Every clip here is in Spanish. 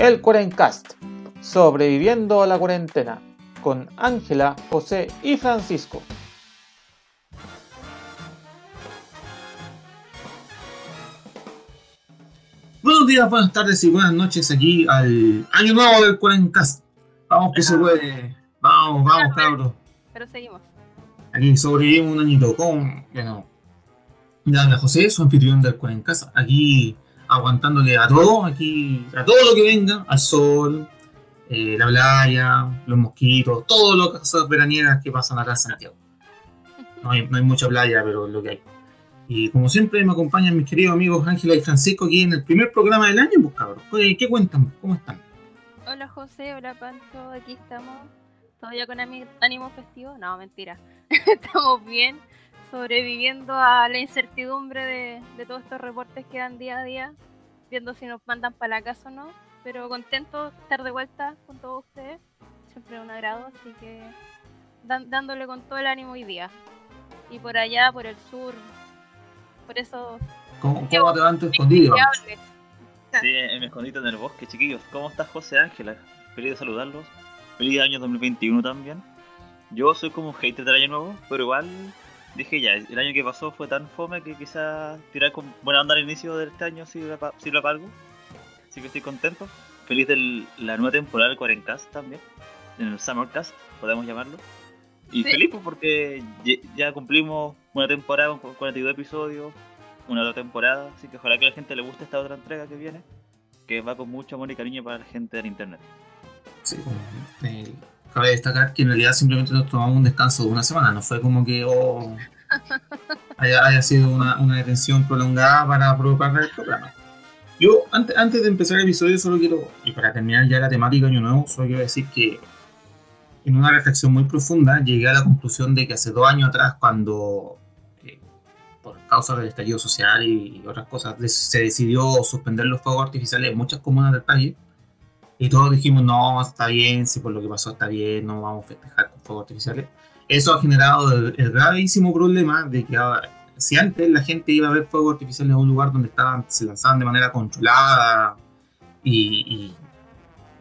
El Cuarencast, sobreviviendo a la cuarentena, con Ángela, José y Francisco. Buenos días, buenas tardes y buenas noches aquí al año nuevo del Cuarencast. Vamos que se puede. Vamos, vamos, cabros. Pero seguimos. Aquí sobrevivimos un añito con. Bueno, ya, José, su anfitrión del Cuarencast. Aquí aguantándole a todo, aquí a todo lo que venga, al sol, eh, la playa, los mosquitos, todo lo que cosas veraniegas que pasan acá en Santiago. No hay, mucha playa, pero es lo que hay. Y como siempre me acompañan mis queridos amigos Ángela y Francisco aquí en el primer programa del año, pues ¿Qué cuentan? ¿Cómo están? Hola José, hola Panto, aquí estamos. ¿Todavía con ánimo festivo? No, mentira. estamos bien, sobreviviendo a la incertidumbre de, de todos estos reportes que dan día a día, viendo si nos mandan para la casa o no. Pero contento de estar de vuelta con todos ustedes. Siempre un agrado, así que dan- dándole con todo el ánimo hoy día. Y por allá, por el sur, por esos ¿Cómo, cómo te van tu escondido? diables. Sí, me escondí en el bosque, chiquillos. ¿Cómo estás, José Ángela? Feliz de saludarlos. Feliz año 2021 también. Yo soy como un hater del año nuevo, pero igual dije ya, el año que pasó fue tan fome que quizás tirar con buena onda al inicio de este año sirva pa- sirva para algo. Así que estoy contento. Feliz de la nueva temporada del Quarencast también. En el Summercast, podemos llamarlo. Y Sí. feliz pues, porque ya cumplimos una temporada con 42 episodios, una otra temporada, así que ojalá que a la gente le guste esta otra entrega que viene, que va con mucho amor y cariño para la gente del internet. Sí, eh, cabe destacar que en realidad simplemente nos tomamos un descanso de una semana, no fue como que oh, haya, haya sido una, una detención prolongada para provocar el programa. Yo, antes, antes de empezar el episodio, solo quiero, y para terminar ya la temática Año Nuevo, solo quiero decir que en una reflexión muy profunda llegué a la conclusión de que hace dos años atrás, cuando eh, por causa del estallido social y otras cosas, se decidió suspender los fuegos artificiales en muchas comunas del país, y todos dijimos, no, está bien, si por lo que pasó está bien, no vamos a festejar con fuegos artificiales. Eso ha generado el, el gravísimo problema de que ahora, si antes la gente iba a ver fuegos artificiales en un lugar donde estaban, se lanzaban de manera controlada y,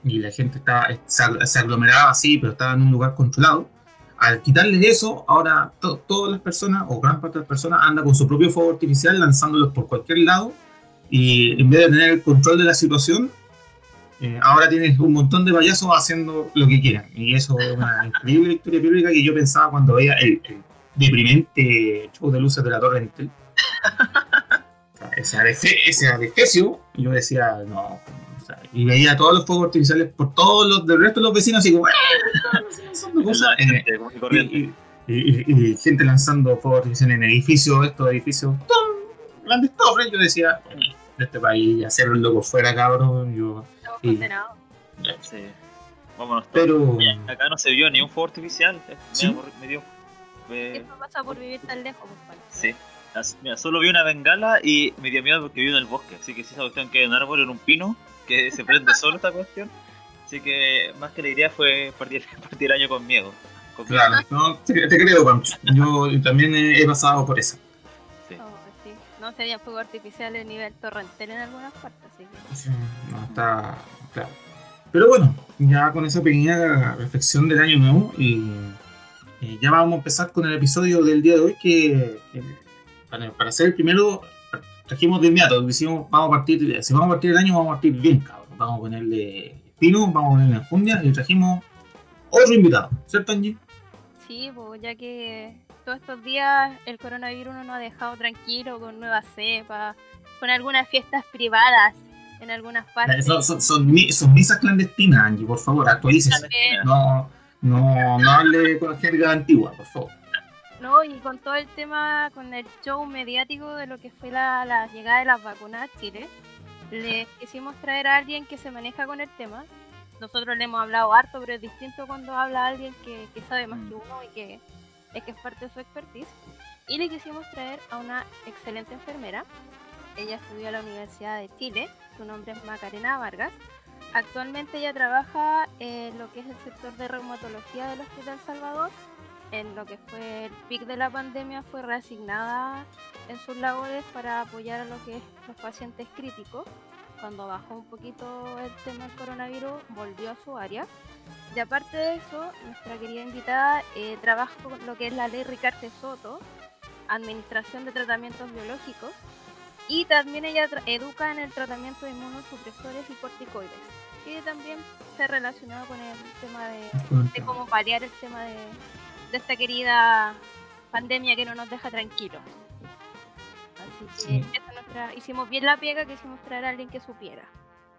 y, y la gente estaba, se, ag- se aglomeraba así, pero estaba en un lugar controlado, al quitarles eso, ahora to- todas las personas, o gran parte de las personas, andan con su propio fuego artificial lanzándolos por cualquier lado y en vez de tener el control de la situación, eh, ahora tienes un montón de payasos haciendo lo que quieran. Y eso es una increíble historia bíblica que yo pensaba cuando veía el, el deprimente show de luces de la Torre Entel. Ese ese adefesio, y yo decía, no. o sea, y veía todos los fuegos artificiales por todos los del resto de los vecinos, así como, ¡ah! cosas. Y y, y- y- gente lanzando fuegos artificiales en edificios, estos edificios, ¡tum! grandes torres. Yo decía, "Bueno, de este país, hacer un loco fuera, cabrón. Yo. Condenados. Sí. Vámonos todos. pero. Mira, Acá no se vio ni un fuego artificial. Me, Sí. aburrí- me dio. me- Eso pasa por vivir tan lejos, pues, Juan. sí. Mira, solo vi una bengala y me dio miedo porque vivo en el bosque. Así que si esa cuestión que hay un árbol en un pino que se prende solo esta cuestión. Así que más que la idea fue partir, partir el año con miedo. Con miedo. Claro, no, te, te creo, Pancho. Yo también he, he pasado por eso. No sería fuego artificial a nivel torrentel en algunas partes, así que. Sí, no, está claro. Pero bueno, ya con esa pequeña reflexión del año nuevo, y, y ya vamos a empezar con el episodio del día de hoy, que, que para, para ser el primero, trajimos de inmediato, decimos, vamos a partir, si vamos a partir el año, vamos a partir bien, cabrón. Vamos a ponerle pino, vamos a ponerle enjundia, y trajimos otro invitado, ¿cierto, Angie? Sí, pues ya que todos estos días el coronavirus no nos ha dejado tranquilo con nuevas cepas, con algunas fiestas privadas en algunas partes. Son, son, son, mi- son misas clandestinas, Angie, por favor, actualícese. No, no, no hable con jerga antigua, por favor. ¿no? Y con todo el tema, con el show mediático de lo que fue la, la llegada de las vacunas a Chile, le quisimos traer a alguien que se maneja con el tema. Nosotros le hemos hablado harto, pero es distinto cuando habla alguien que, que sabe más que uno y que es que es parte de su expertise. Y le quisimos traer a una excelente enfermera. Ella estudió en la Universidad de Chile, su nombre es Macarena Vargas. Actualmente ella trabaja en lo que es el sector de reumatología del Hospital Salvador en lo que fue el pic de la pandemia fue reasignada en sus labores para apoyar a lo que es los pacientes críticos cuando bajó un poquito el tema del coronavirus, volvió a su área. Y aparte de eso, nuestra querida invitada eh, trabaja con lo que es la ley Ricarte Soto, Administración de Tratamientos Biológicos, y también ella educa en el tratamiento de inmunosupresores y corticoides, que también se ha relacionado con el tema de, cómo paliar el tema de, esta querida pandemia que no nos deja tranquilos. Así que nuestra, hicimos bien la piega, quisimos traer a alguien que supiera.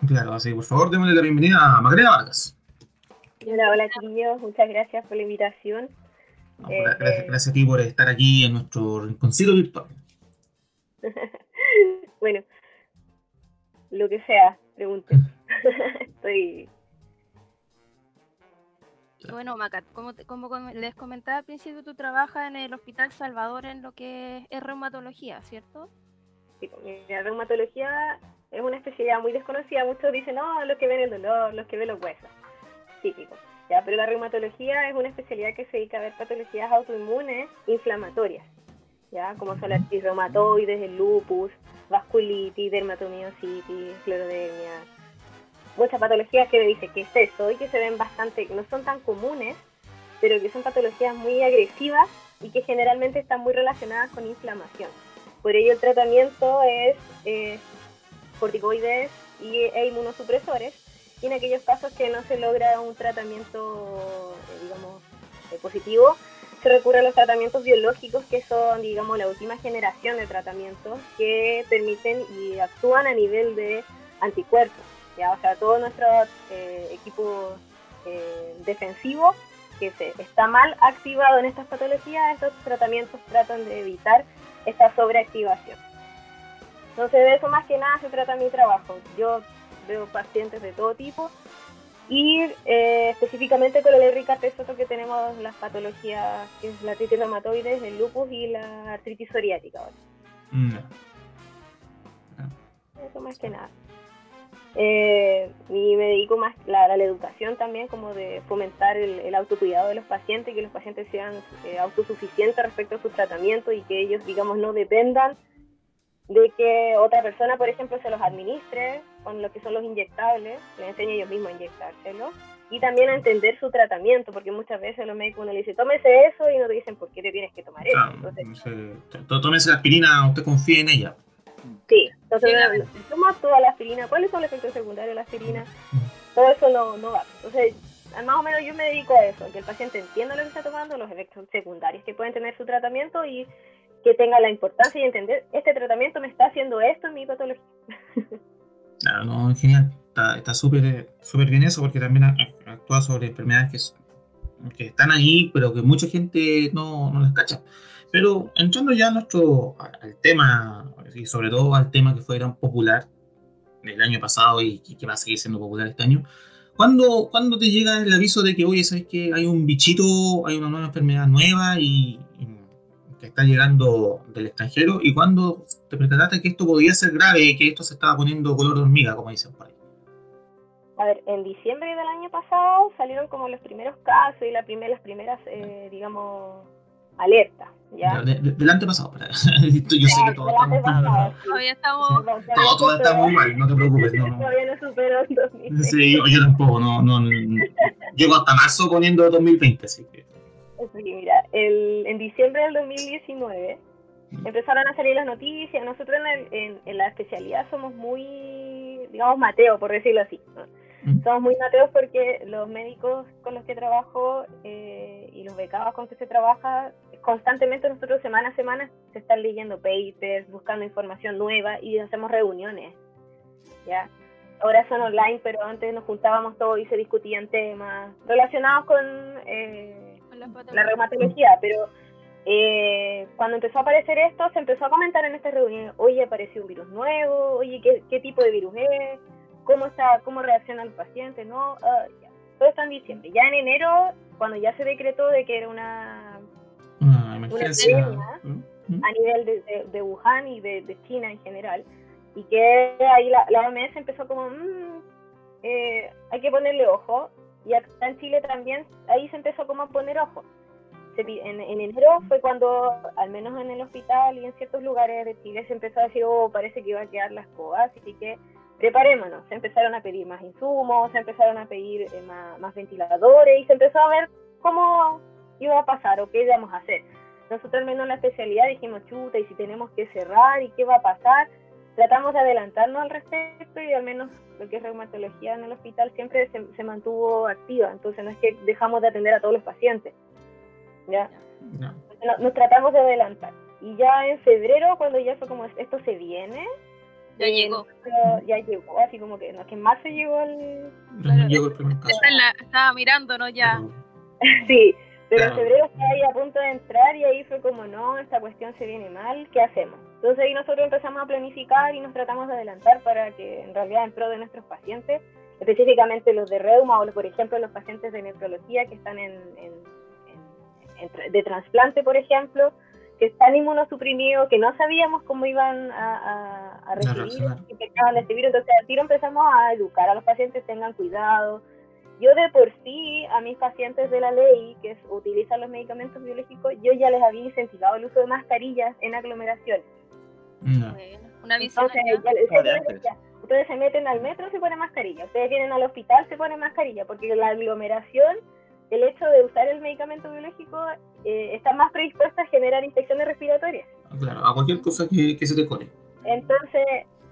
Claro, así por favor démosle la bienvenida a Magrena Vargas. Hola, hola chiquillos, muchas gracias por la invitación. Eh, gracias, a ti por estar aquí en nuestro rinconcito virtual. bueno, lo que sea, pregunten. Estoy. Bueno, Macat, como, como, les comentaba al principio, tú trabajas en el Hospital Salvador en lo que es reumatología, ¿cierto? Sí, la reumatología es una especialidad muy desconocida. Muchos dicen, no, los que ven el dolor, los que ven los huesos. Típico. ¿ya? Pero la reumatología es una especialidad que se dedica a ver patologías autoinmunes inflamatorias, ¿ya? como son las reumatoides, el lupus, vasculitis, dermatomiositis, clorodermia. Muchas patologías que me dicen que es eso y que se ven bastante, no son tan comunes, pero que son patologías muy agresivas y que generalmente están muy relacionadas con inflamación. Por ello el tratamiento es eh, corticoides y, e inmunosupresores y en aquellos casos que no se logra un tratamiento, eh, digamos, eh, positivo, se recurre a los tratamientos biológicos que son, digamos, la última generación de tratamientos que permiten y actúan a nivel de anticuerpos. ¿ya? O sea, todo nuestro eh, equipo defensivo que se, está mal activado en estas patologías, estos tratamientos tratan de evitar esta sobreactivación. Entonces de eso más que nada se trata mi trabajo. Yo veo pacientes de todo tipo y eh, específicamente con el Ricarte Soto que tenemos las patologías que es la artritis reumatoide, el lupus y la artritis psoriática. Mm. Eso más que nada. Eh, y me dedico más a la, educación también, como de fomentar el, autocuidado de los pacientes, que los pacientes sean eh, autosuficientes respecto a su tratamiento y que ellos, digamos, no dependan de que otra persona, por ejemplo, se los administre con lo que son los inyectables, les enseñe ellos mismos a inyectárselo, y también a entender su tratamiento, porque muchas veces los médicos uno le dice, tómese eso, y no te dicen, ¿por qué te tienes que tomar eso? Entonces, tómese la aspirina, usted confía en ella. Sí, entonces, sí, toma toda la aspirina, ¿cuáles son los efectos secundarios de la aspirina? Todo eso no, no va. Entonces, más o menos yo me dedico a eso, que el paciente entienda lo que está tomando, los efectos secundarios que pueden tener su tratamiento y que tenga la importancia y entender, este tratamiento me está haciendo esto en mi patología. Claro, no, genial. Está súper súper bien eso porque también actúa sobre enfermedades que, que están ahí, pero que mucha gente no, no las cacha. Pero entrando ya a nuestro, al tema, y sobre todo al tema que fue tan popular el año pasado y que va a seguir siendo popular este año, ¿cuándo, ¿cuándo te llega el aviso de que, oye, sabes que hay un bichito, hay una nueva enfermedad nueva y que está llegando del extranjero y cuando te percataste que esto podía ser grave y que esto se estaba poniendo color de hormiga, como dicen por ahí? A ver, en diciembre del año pasado salieron como los primeros casos y la primer, las primeras, eh, digamos, alertas. ¿ya? del antepasado, yo sé que todo estamos, todavía estamos... Todo, todo está muy mal, no te preocupes. No, Todavía no supero el 2020. Sí, yo, yo tampoco, no, no, llego hasta marzo poniendo 2020, así que... Sí, mira, el, en diciembre del 2019 empezaron a salir las noticias. Nosotros en, en, la especialidad somos muy, digamos, mateos, por decirlo así. Somos muy mateos porque los médicos con los que trabajo eh, y los becados con que se trabaja, constantemente nosotros semana a semana se están leyendo papers, buscando información nueva y hacemos reuniones. ¿ya? Ahora son online, pero antes nos juntábamos todos y se discutían temas relacionados con... Eh, la reumatología, pero eh, cuando empezó a aparecer esto, se empezó a comentar en esta reunión, oye, apareció un virus nuevo, oye, ¿qué, qué tipo de virus es? ¿Cómo, está, cómo reacciona el paciente? ¿No? Ah, Todo está en diciembre. Ya en enero, cuando ya se decretó de que era una, una emergencia a nivel de, de, Wuhan y de, de, China en general, y que ahí la, la OMS empezó como, mmm, eh, hay que ponerle ojo, y acá en Chile también, ahí se empezó como a poner ojo. en, enero fue cuando, al menos en el hospital y en ciertos lugares de Chile, se empezó a decir, oh, parece que iba a quedar las escoba, así que preparémonos. Se empezaron a pedir más insumos, se empezaron a pedir eh, más, más ventiladores y se empezó a ver cómo iba a pasar o qué íbamos a hacer. Nosotros al menos en la especialidad dijimos, chuta, y si tenemos que cerrar y qué va a pasar, tratamos de adelantarnos al respecto y al menos lo que es reumatología en el hospital siempre se, se mantuvo activa, entonces no es que dejamos de atender a todos los pacientes. ¿ya? No. No- Nos tratamos de adelantar. Y ya en febrero, cuando ya fue como esto se viene, Ya llegó. ya llegó, así como que, no, que en marzo llegó el, No llegó el primer caso. La- estaba mirándonos ya. Sí, pero en febrero estaba ahí a punto de entrar y ahí fue como, no, esta cuestión se viene mal, ¿qué hacemos? Entonces ahí nosotros empezamos a planificar y nos tratamos de adelantar para que en realidad en pro de nuestros pacientes, específicamente los de reuma o por ejemplo los pacientes de nefrología que están en, en- en- de trasplante, por ejemplo, que están inmunosuprimidos, que no sabíamos cómo iban a, a- a recibir, reaccionar. que infectaban de virus, entonces al tiro empezamos a educar a los pacientes, tengan cuidado, yo de por sí, a mis pacientes de la ley que es- utilizan los medicamentos biológicos, yo ya les había incentivado el uso de mascarillas en aglomeraciones. No. Bueno, una visión Entonces, ya Ah, decía, ustedes se meten al metro, se ponen mascarilla. Ustedes vienen al hospital, se ponen mascarilla. Porque la aglomeración, el hecho de usar el medicamento biológico, eh, está más predispuesta a generar infecciones respiratorias. Claro, a cualquier cosa que, que se te cole. Entonces,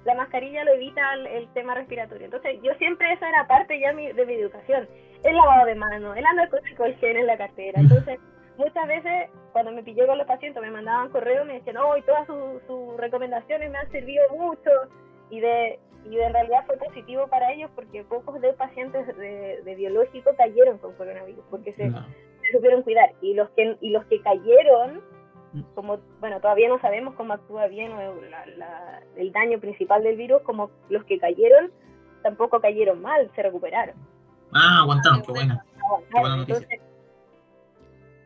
la mascarilla lo evita el, el tema respiratorio. Entonces, yo siempre esa era parte ya mi- de mi educación. El lavado de manos, el andar con alcohol gel en la cartera. Entonces, muchas veces cuando me pillé con los pacientes me mandaban correo me decían, oh, y todas sus sus recomendaciones me han servido mucho. Y de, y de en realidad fue positivo para ellos porque pocos de pacientes de, de biológico cayeron con coronavirus porque se, No. se supieron cuidar. Y los que, y los que cayeron, como, bueno, todavía no sabemos cómo actúa bien o la- la- el daño principal del virus, como los que cayeron tampoco cayeron mal, se recuperaron. Ah, aguantaron, qué buena. aguantaron. buena noticia. Entonces,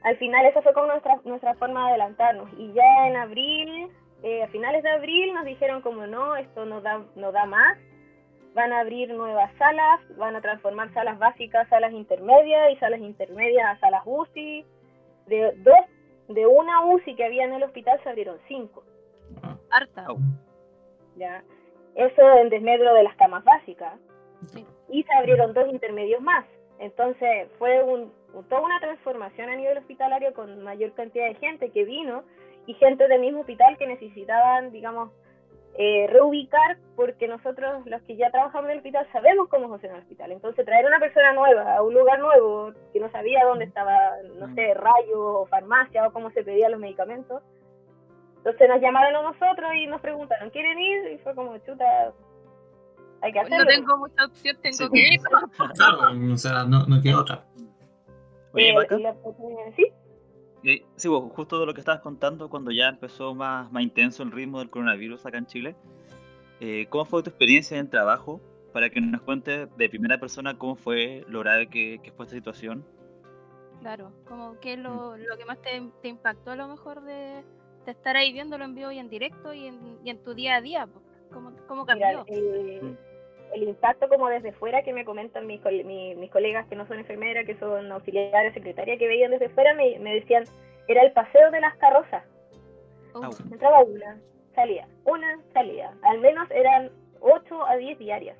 al final esa fue como nuestra, nuestra forma de adelantarnos. Y ya en abril, eh, a finales de abril nos dijeron como no, esto no da, no da más. Van a abrir nuevas salas, van a transformar salas básicas, salas intermedias y salas intermedias a salas UCI. De dos, de una UCI que había en el hospital se abrieron cinco. Ah, Harta. ¿ya? Eso en desmedro de las camas básicas. Sí. Y se abrieron dos intermedios más. Entonces fue un, toda una transformación a nivel hospitalario con mayor cantidad de gente que vino y gente del mismo hospital que necesitaban, digamos, eh, reubicar porque nosotros los que ya trabajamos en el hospital sabemos cómo funciona el hospital. Entonces traer una persona nueva a un lugar nuevo que no sabía dónde estaba, no sé, rayo o farmacia o cómo se pedían los medicamentos. Entonces nos llamaron a nosotros y nos preguntaron, ¿quieren ir? Y fue como, chuta, hay que hacerlo. No tengo mucha opción, tengo Sí. que ir. Claro, o sea, no, no queda otra. Oye, Eh, la sí, eh, sí, vos, justo de lo que estabas contando, cuando ya empezó más, más intenso el ritmo del coronavirus acá en Chile, eh, ¿cómo fue tu experiencia en el trabajo? Para que nos cuentes de primera persona cómo fue lo grave que, que fue esta situación. Claro, como que es lo, lo que más te, te impactó a lo mejor de, de estar ahí viéndolo en vivo y en directo y en, y en tu día a día. ¿Cómo, cómo mira, cambió? El, impacto como desde fuera que me comentan mis, cole- mi- mis colegas que no son enfermeras, que son auxiliares, secretarias, que veían desde fuera, me, me decían, era el paseo de las carrozas. Oh. Entraba una, salía, una, salía. Al menos eran 8 a 10 diarias.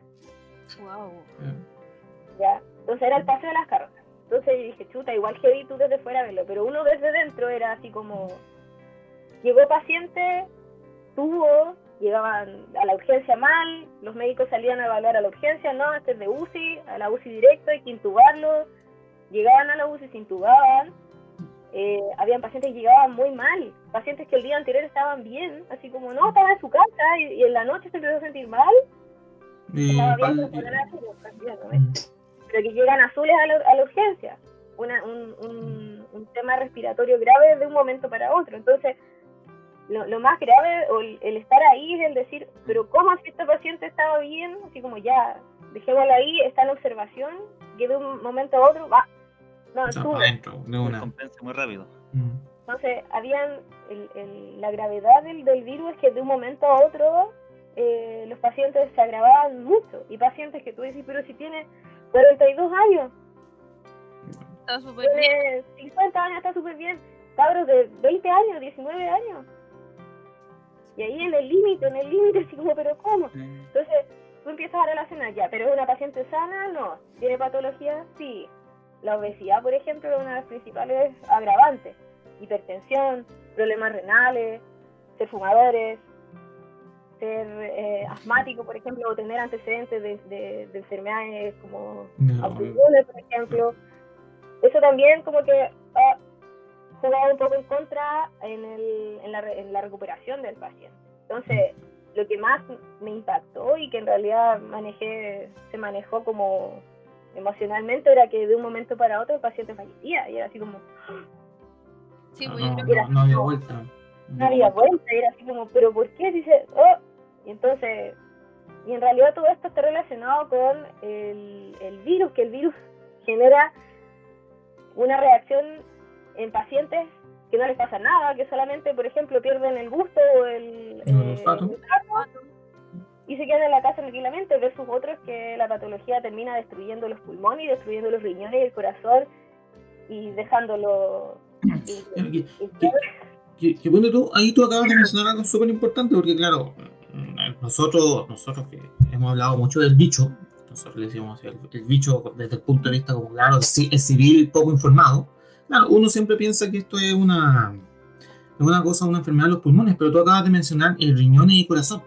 wow. ¿ya? Entonces era el paseo de las carrozas. Entonces dije, chuta, igual heavy tú desde fuera verlo, pero uno desde dentro era así como, llegó paciente, tuvo, llegaban a la urgencia mal, los médicos salían a evaluar a la urgencia, no, este es de UCI, a la UCI directo, hay que intubarlo, llegaban a la UCI, se intubaban, eh, habían pacientes que llegaban muy mal, pacientes que el día anterior estaban bien, así como, no, estaba en su casa y, y en la noche se empezó a sentir mal, Y. Mm, pero que llegan azules a la, a la urgencia. Una- un, un- un tema respiratorio grave de un momento para otro. Entonces, lo, lo más grave, o el, el estar ahí, es el decir, pero ¿cómo si este paciente estaba bien? Así como ya, dejémoslo ahí, está en observación, que de un momento a otro va. No, o sea, estuvo. para adentro, de una. Compensa muy rápido. Mm. Entonces, habían el- el- la gravedad del, del virus es que de un momento a otro eh, los pacientes se agravaban mucho. Y pacientes que tú dices, pero si tiene 42 años, Está súper bien. tiene 50 años, está súper bien. Cabros de 20 años, 19 años. Y ahí en el límite, en el límite, así como, pero ¿cómo? Entonces, tú empiezas a relacionar ya, pero es una paciente sana, no. ¿Tiene patología? Sí. La obesidad, por ejemplo, es una de las principales agravantes. Hipertensión, problemas renales, ser fumadores, ser eh, asmático, por ejemplo, o tener antecedentes de, de- de enfermedades como No, por ejemplo. Eso también como que ha jugado un poco en contra en, el, en, la, re- en la recuperación del paciente. Entonces, lo que más me impactó y que en realidad manejé, se manejó como emocionalmente era que de un momento para otro el paciente fallecía y era así como, Sí, no, pues yo no, no, no había vuelta. no había vuelta, y era así como, pero ¿por qué? Dice, oh, y entonces, y en realidad todo esto está relacionado con el, el virus, que el virus genera una reacción en pacientes que no les pasa nada, que solamente, por ejemplo, pierden el gusto o el, El eh, el y se quedan en la casa tranquilamente, versus otros que la patología termina destruyendo los pulmones y destruyendo los riñones y el corazón y dejándolo... y- que- bueno, tú, ahí tú acabas de mencionar algo súper importante, porque claro, mm, nosotros, nosotros que hemos hablado mucho del bicho, nosotros le decimos el, el bicho desde el punto de vista como, claro, el civil poco informado, claro, uno siempre piensa que esto es una, es una cosa, una enfermedad de los pulmones, pero tú acabas de mencionar el riñón y el corazón.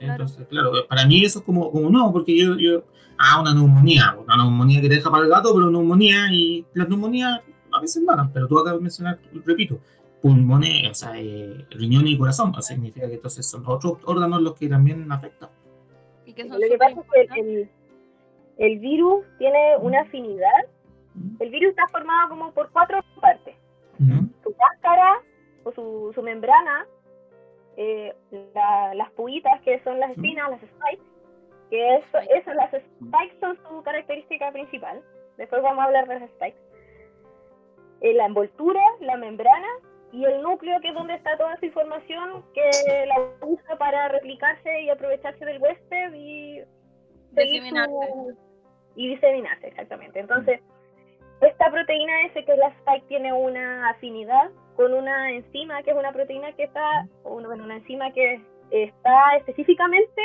Entonces, claro, para mí eso es como, como no, porque yo, yo, ah, una neumonía, una neumonía que te deja para el gato, pero neumonía y las neumonías a veces van, pero tú acabas de mencionar, repito, pulmones, o sea, eh, riñón y corazón, o sea, significa que entonces son otros órganos los que también afectan. y que Lo son que súper pasa es que el virus tiene una afinidad. El virus está formado como por cuatro partes. ¿No? Su cáscara o su, su membrana, eh, la- las puitas que son las espinas, las spikes, que eso, eso, las spikes son su característica principal. Después vamos a hablar de las spikes. Eh, la envoltura, la membrana y el núcleo, que es donde está toda esa información que la usa para replicarse y aprovecharse del huésped y Diseminarse. su- y diseminarse, exactamente. Entonces, esta proteína S, que es la spike, tiene una afinidad con una enzima, que es una proteína que está, bueno, una enzima que está específicamente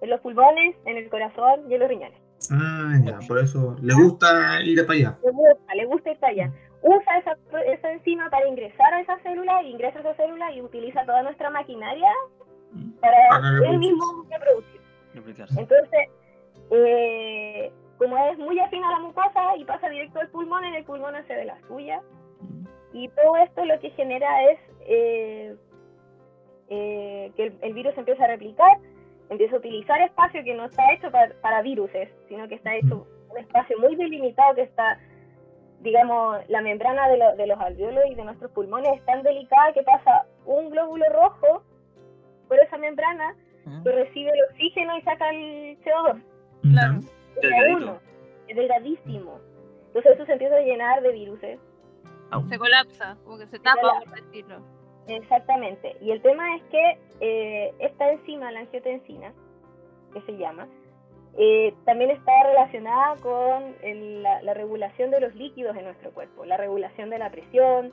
en los pulmones, en el corazón y en los riñones. Ah, ya, por eso le gusta ir para allá. Le gusta, le gusta ir para allá. Usa esa, esa enzima para ingresar a esa célula, ingresa a esa célula y utiliza toda nuestra maquinaria para Para él mismo reproducir. Entonces, eh, como es muy afín a la mucosa y pasa directo al pulmón, en el pulmón hace de la suya. Y todo esto lo que genera es eh, eh, que el, el virus empieza a replicar, empieza a utilizar espacio que no está hecho para, para viruses, sino que está hecho un espacio muy delimitado que está, digamos, la membrana de, lo- de los alveolos y de nuestros pulmones es tan delicada que pasa un glóbulo rojo por esa membrana que recibe el oxígeno y saca el CO2. Claro. Es Delgadito. es delgadísimo. Entonces eso se empieza a llenar de viruses. Se colapsa, como que se tapa, por decirlo. Exactamente. Y el tema es que eh, esta enzima, la angiotensina, que se llama, eh, también está relacionada con el- la, la regulación de los líquidos en nuestro cuerpo, la regulación de la presión,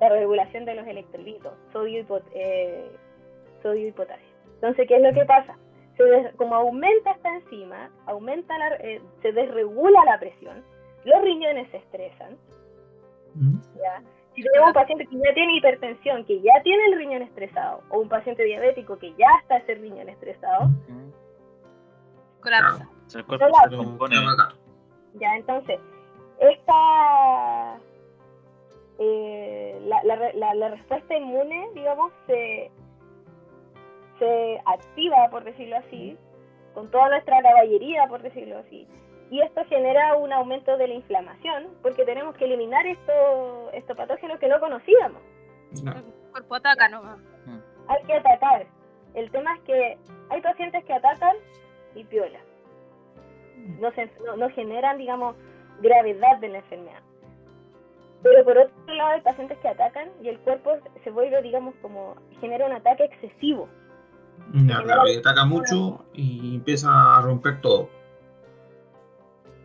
la regulación de los electrolitos, sodio y, pot- eh, sodio y potasio. Entonces, ¿qué es lo que pasa? Se des- como aumenta esta enzima, aumenta la, eh, se desregula la presión, los riñones se estresan, ¿Mm? ¿ya? Si tenemos un paciente que ya tiene hipertensión, que ya tiene el riñón estresado, o un paciente diabético que ya está ese riñón estresado, Colapsa. El cuerpo Colapsa. se compone. ya entonces, esta eh, la, la la- la respuesta inmune, digamos, se, se activa, por decirlo así, con toda nuestra caballería, por decirlo así. Y esto genera un aumento de la inflamación, porque tenemos que eliminar estos estos patógenos que no conocíamos. No. El cuerpo ataca nomás. hay que atacar. El tema es que hay pacientes que atacan y piola. No, se, no, no generan, digamos, gravedad de la enfermedad. Pero por otro lado hay pacientes que atacan y el cuerpo se vuelve, digamos, como genera un ataque excesivo. Ya, claro, y ataca mucho y empieza a romper todo.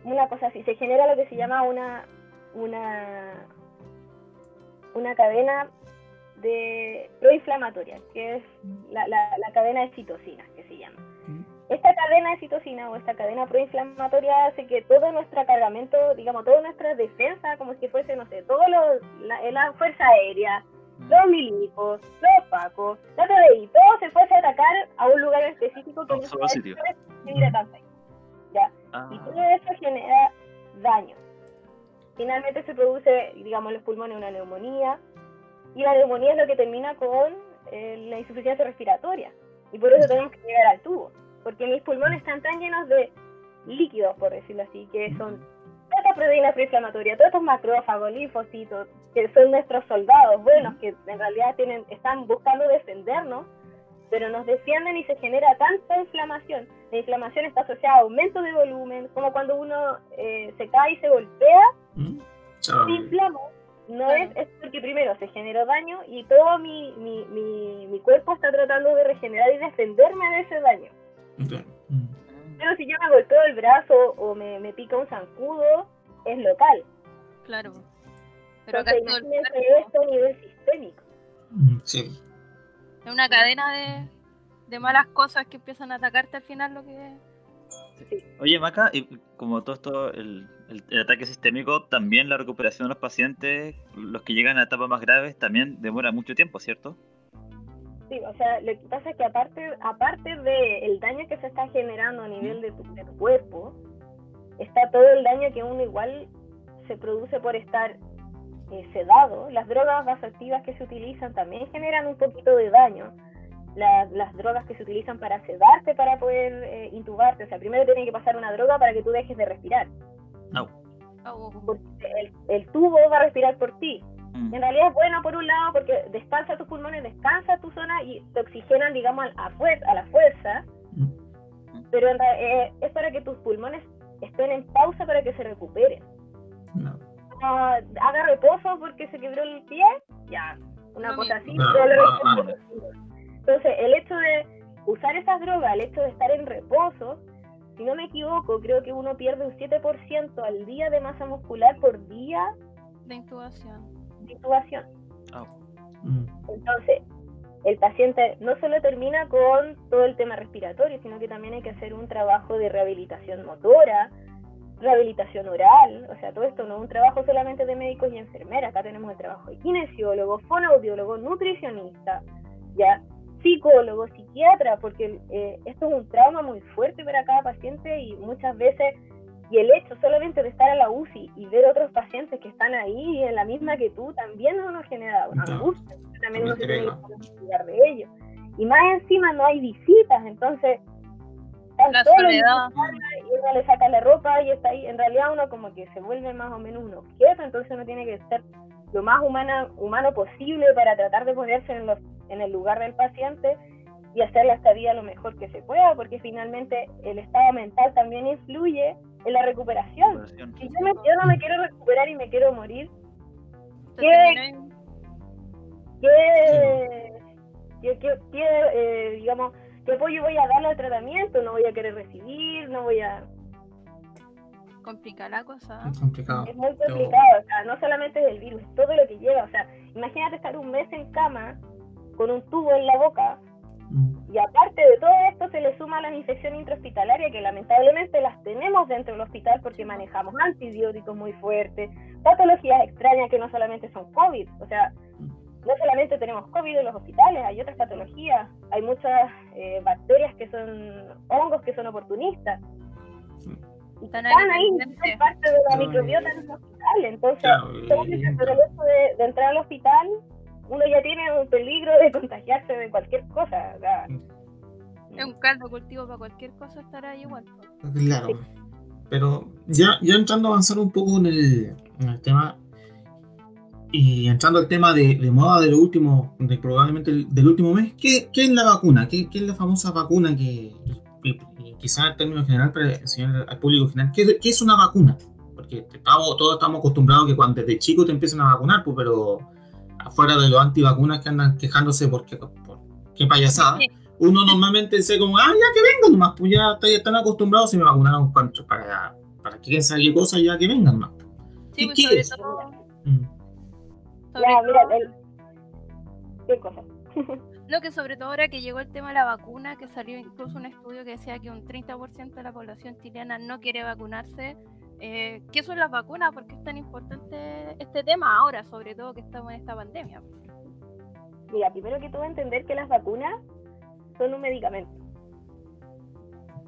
Una cosa así, se genera lo que se llama una una una cadena de proinflamatoria, que es la, la, la cadena de citocinas, que se llama. esta cadena de citocina o esta cadena proinflamatoria hace que todo nuestro cargamento, digamos, toda nuestra defensa, como si fuese, no sé, todo lo, la, la fuerza aérea, los milicos, los pacos, la TDI, todo se fuese a atacar a un lugar específico que no solo sitio. ahí. Ya. Ah, Y todo eso genera daño. Finalmente se produce, digamos, en los pulmones una neumonía. Y la neumonía es lo que termina con eh, la insuficiencia respiratoria. Y por eso tenemos que llegar al tubo. Porque mis pulmones están tan llenos de líquidos, por decirlo así, que son todas estas proteínas proinflamatorias, todos estos macrófagos, linfocitos, que son nuestros soldados buenos, que en realidad tienen, están buscando defendernos, pero nos defienden y se genera tanta inflamación. La inflamación está asociada a aumento de volumen, como cuando uno eh, se cae y se golpea, ¿Mm? Chao. se inflama. No Claro. es, es porque primero se generó daño y todo mi, mi, mi, mi cuerpo está tratando de regenerar y defenderme de ese daño. Ok. Mm. Pero si yo me golpeo el brazo o me, me pica un zancudo, es local. Claro. Pero acá Entonces, imagínense esto a nivel sistémico. Sí. es una cadena de, de malas cosas que empiezan a atacarte al final lo que Oye, Maca, y como todo esto, el, el- el ataque sistémico, también la recuperación de los pacientes, los que llegan a etapas más graves, también demora mucho tiempo, ¿cierto? Sí, o sea, lo que pasa es que aparte, aparte del daño que se está generando a nivel de tu, de tu cuerpo, está todo el daño que uno igual se produce por estar eh, sedado. Las drogas vasoactivas que se utilizan también generan un poquito de daño. Las, las drogas que se utilizan para sedarte, para poder eh, intubarte, o sea, primero tiene que pasar una droga para que tú dejes de respirar. Au. oh, Porque el, el tubo va a respirar por ti. Mm. En realidad es bueno por un lado porque descansa tus pulmones, descansa tu zona y te oxigenan, digamos, a, fuer- a la fuerza, Mm. pero en eh, es para que tus pulmones estén en pausa para que se recuperen. No. Haga reposo porque se quebró el pie, ya, una Lo cosa así. No, reposo. Entonces, el hecho de usar esas drogas, el hecho de estar en reposo, si no me equivoco, creo que uno pierde un 7% al día de masa muscular por día de intubación. Intubación. Au. Mm. Entonces, el paciente no solo termina con todo el tema respiratorio, sino que también hay que hacer un trabajo de rehabilitación motora, rehabilitación oral, o sea, todo esto no es un trabajo solamente de médicos y enfermeras, acá tenemos el trabajo de kinesiólogo, fonoaudiólogo, nutricionista, ya, psicólogo, psiquiatra, porque eh, esto es un trauma muy fuerte para cada paciente y muchas veces, y el hecho solamente de estar a la UCI y ver otros pacientes que están ahí en la misma que tú, también uno genera una angustia, también uno se tiene que cuidar de ellos. Y más encima no hay visitas, entonces están La soledad. y uno le saca la ropa y está ahí. En realidad uno como que se vuelve más o menos un objeto, entonces uno tiene que ser lo más humana, humano posible para tratar de ponerse en, los, en el lugar del paciente y hacer la estadía lo mejor que se pueda, porque finalmente el estado mental también influye en la recuperación. Recuperación. Si yo, me- yo no me quiero recuperar y me quiero morir, ¿Qué? termináis- ¿qué, qué, qué- qué, eh, digamos, qué apoyo voy a darle al tratamiento? No voy a querer recibir, no voy a... complica la cosa. Es complicado. Es muy complicado, o sea, no solamente es el virus, es todo lo que lleva. O sea, imagínate estar un mes en cama con un tubo en la boca. Y aparte de todo esto se le suma la infección intrahospitalaria que lamentablemente las tenemos dentro del hospital porque manejamos antibióticos muy fuertes, patologías extrañas que no solamente son COVID, o sea, no solamente tenemos COVID en los hospitales, hay otras patologías, hay muchas eh, bacterias que son hongos que son oportunistas. Y Están ahí son parte de la microbiota en el hospital, entonces el hecho de, de entrar al hospital, uno ya tiene un peligro de contagiarse de cualquier cosa. o sea, Es un caldo cultivo para cualquier cosa estar ahí igual. Claro. Pero ya, ya entrando a avanzar un poco en el, en el tema y entrando al tema de, de moda de lo último, de probablemente el- del último mes, ¿qué, qué es la vacuna? ¿Qué, qué es la famosa vacuna que, y- y quizá en términos general para enseñar al público general, ¿qué, qué es una vacuna? Porque estamos, todos estamos acostumbrados que cuando desde chico te empiezan a vacunar, pues, pero afuera de los antivacunas que andan quejándose porque, por qué payasada, uno normalmente dice como, ah, ya que vengan nomás, pues ya está- están acostumbrados y me vacunaron contra, para, para que quién sabe qué cosa, ya que vengan nomás. Sí, ¿Y pues qué sobre es? todo. Mm. sobre ya, mira, el- ¿qué cosa? Lo que sobre todo ahora que llegó el tema de la vacuna, que salió incluso un estudio que decía que un 30% de la población chilena no quiere vacunarse. Eh, ¿Qué son las vacunas? ¿Por qué es tan importante este tema ahora, sobre todo que estamos en esta pandemia? Mira, primero que todo entender que las vacunas son un medicamento.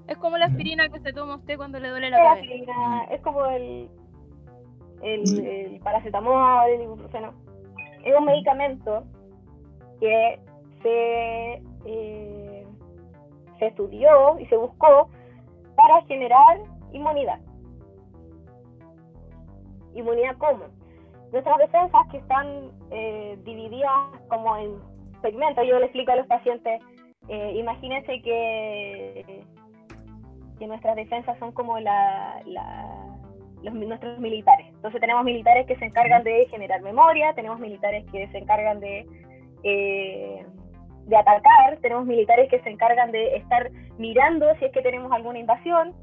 Es como la aspirina que se toma usted cuando le duele la La cabeza. aspirina es como el, el, el paracetamol, el ibuprofeno. Es un medicamento que se, eh, se estudió y se buscó para generar inmunidad. ¿Inmunidad cómo? Nuestras defensas que están eh, divididas como en segmentos, yo le explico a los pacientes, eh, imagínense que, que nuestras defensas son como la, la- los, nuestros militares. Entonces tenemos militares que se encargan de generar memoria, tenemos militares que se encargan de, eh, de atacar, tenemos militares que se encargan de estar mirando si es que tenemos alguna invasión.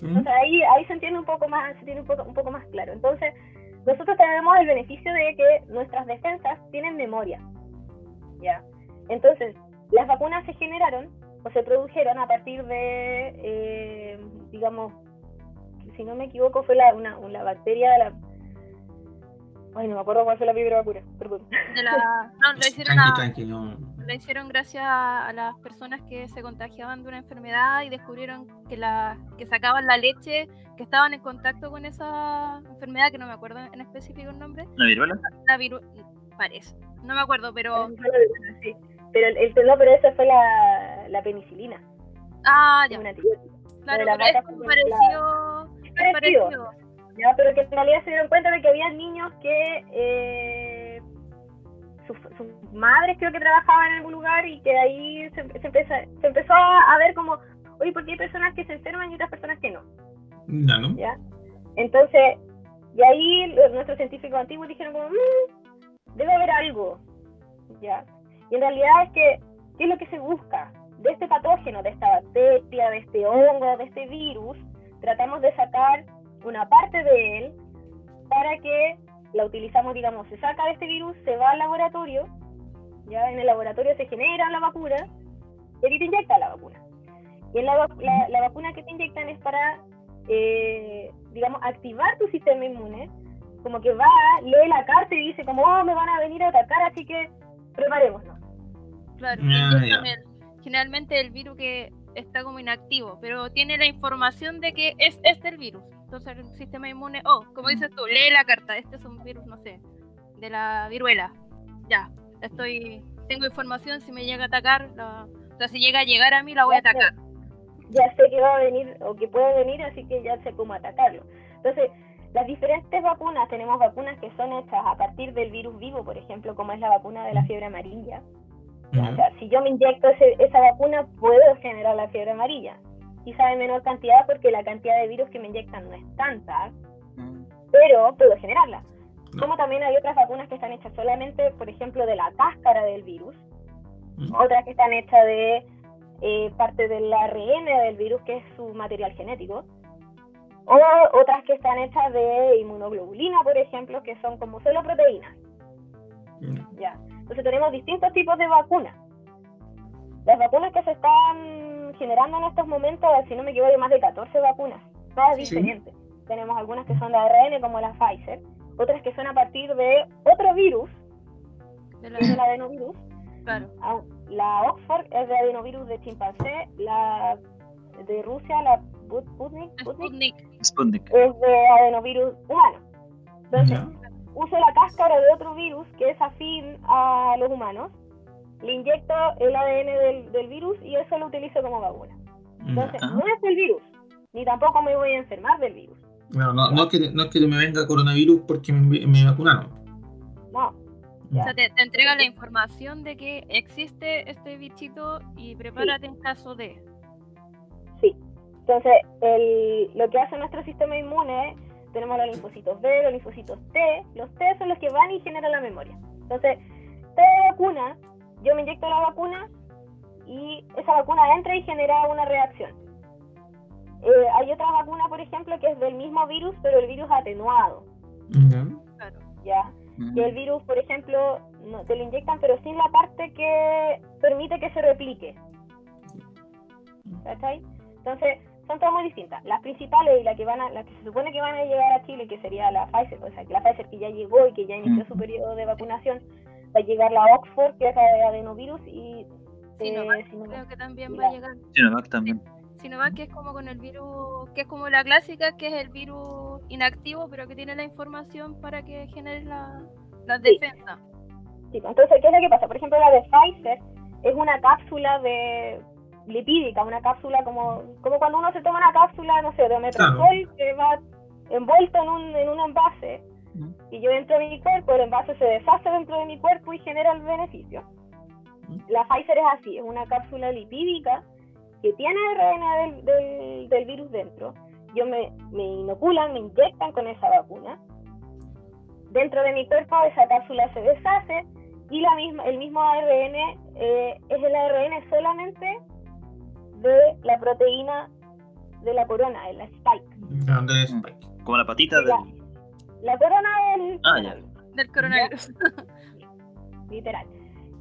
Entonces ahí, ahí se entiende un poco más, se tiene un poco, un poco más claro. Entonces, nosotros tenemos el beneficio de que nuestras defensas tienen memoria. ¿Ya? Entonces, las vacunas se generaron o se produjeron a partir de, eh, digamos, si no me equivoco, fue la, una, una bacteria de la. Ay, no me acuerdo cuál fue la primera vacuna, perdón. De la... No, lo hicieron, Tranqui, a- tranqui, no. Lo hicieron gracias a las personas que se contagiaban de una enfermedad y descubrieron que, la, que sacaban la leche, que estaban en contacto con esa enfermedad, que no me acuerdo en específico el nombre, ¿La viruela? la viru... parece, no me acuerdo, pero... Sí. Pero, el, el- no, pero esa fue la, la penicilina, Ah, ya, un antibiótico. claro, la pero es parecido... es parecido. parecido. ¿ya? Pero que en realidad se dieron cuenta de que había niños que eh, sus, sus madres creo que trabajaban en algún lugar y que ahí se, se empezó, se empezó a ver como, oye, ¿por qué hay personas que se enferman y otras personas que no? Ya, ¿no? ¿ya? Entonces, y ahí nuestros científicos antiguos dijeron como, "Mm, debe haber algo, ¿ya? Y en realidad es que, ¿qué es lo que se busca? De este patógeno, de esta bacteria, de este hongo, de este virus, tratamos de sacar una parte de él para que la utilizamos, digamos, se saca de este virus, se va al laboratorio, ya en el laboratorio se genera la vacuna y aquí te inyecta la vacuna. Y en la, vac- la, la vacuna que te inyectan es para, eh, digamos, activar tu sistema inmune, como que va, lee la carta y dice como, oh, me van a venir a atacar, así que preparémonos. Claro, Ah, generalmente el virus que está como inactivo, pero tiene la información de que es este el virus. Entonces el sistema inmune, oh, como dices tú, lee la carta, este es un virus, no sé, de la viruela. Ya, estoy, tengo información, si me llega a atacar, la- o sea, si llega a llegar a mí, la voy a atacar. ya sé que va a venir o que puede venir, así que ya sé cómo atacarlo. Entonces, las diferentes vacunas, tenemos vacunas que son hechas a partir del virus vivo, por ejemplo, como es la vacuna de la fiebre amarilla. Ya, O sea, si yo me inyecto ese- esa vacuna, puedo generar la fiebre amarilla. Quizá en menor cantidad porque la cantidad de virus que me inyectan no es tanta, Mm. pero puedo generarla. No. Como también hay otras vacunas que están hechas solamente, por ejemplo, de la cáscara del virus, Mm. otras que están hechas de eh, parte del ARN del virus, que es su material genético, o otras que están hechas de inmunoglobulina, por ejemplo, que son como solo proteínas. Ya. Entonces tenemos distintos tipos de vacunas. Las vacunas que se están generando en estos momentos, si no me equivoco, hay más de 14 vacunas, todas Sí. diferentes. Tenemos algunas que son de ARN, como la Pfizer, otras que son a partir de otro virus, De la- que es el adenovirus, claro. Ah, La Oxford es de adenovirus de chimpancé, la de Rusia, la Sput- Sputnik, Sputnik, es de adenovirus humano. Entonces, uso la cáscara de otro virus que es afín a los humanos, le inyecto el ADN del, del virus y eso lo utilizo como vacuna. Entonces. Ah. no es el virus, ni tampoco me voy a enfermar del virus. Bueno, no, no, es que, no es que me venga coronavirus porque me, me vacunaron. No, O sea, te, te entrega la información de que existe este bichito y prepárate en caso de. Sí. Entonces, el- lo que hace nuestro sistema inmune, tenemos los linfocitos B, los linfocitos T. Los T son los que van y generan la memoria. Entonces, toda vacuna, yo me inyecto la vacuna y esa vacuna entra y genera una reacción. Eh, hay otra vacuna, por ejemplo, que es del mismo virus, pero el virus atenuado, Ya. Claro. ¿ya? Mm. Que el virus, por ejemplo, no, te lo inyectan, pero sin la parte que permite que se replique. ¿Cachai? Entonces, son todas muy distintas. Las principales y las que van a, las que se supone que van a llegar a Chile, que sería la Pfizer, o sea, que la Pfizer que ya llegó y que ya inició su periodo de vacunación, va a llegar la Oxford, que es la de adenovirus, y Sinovac, eh, Sinovac. creo que también va a la- llegar. Sinovac también. Sinovac que es como con el virus, que es como la clásica, que es el virus inactivo, pero que tiene la información para que genere la, las Sí. defensas. Sí, entonces, ¿qué es lo que pasa? Por ejemplo, la de Pfizer es una cápsula de lipídica, una cápsula como, como cuando uno se toma una cápsula, no sé, de omeprazol que va envuelto en un, en un envase Y yo entro en mi cuerpo, el envase se deshace dentro de mi cuerpo y genera el beneficio. La Pfizer es así, es una cápsula lipídica que tiene ARN del, del, del virus dentro. Yo me, me inoculan, me inyectan con esa vacuna. Dentro de mi cuerpo esa cápsula se deshace y la misma, el mismo ARN eh, es el ARN solamente de la proteína de la corona, el spike. ¿De dónde es Spike? Como la patita del. La corona del Ah, ya. Del coronavirus. literal.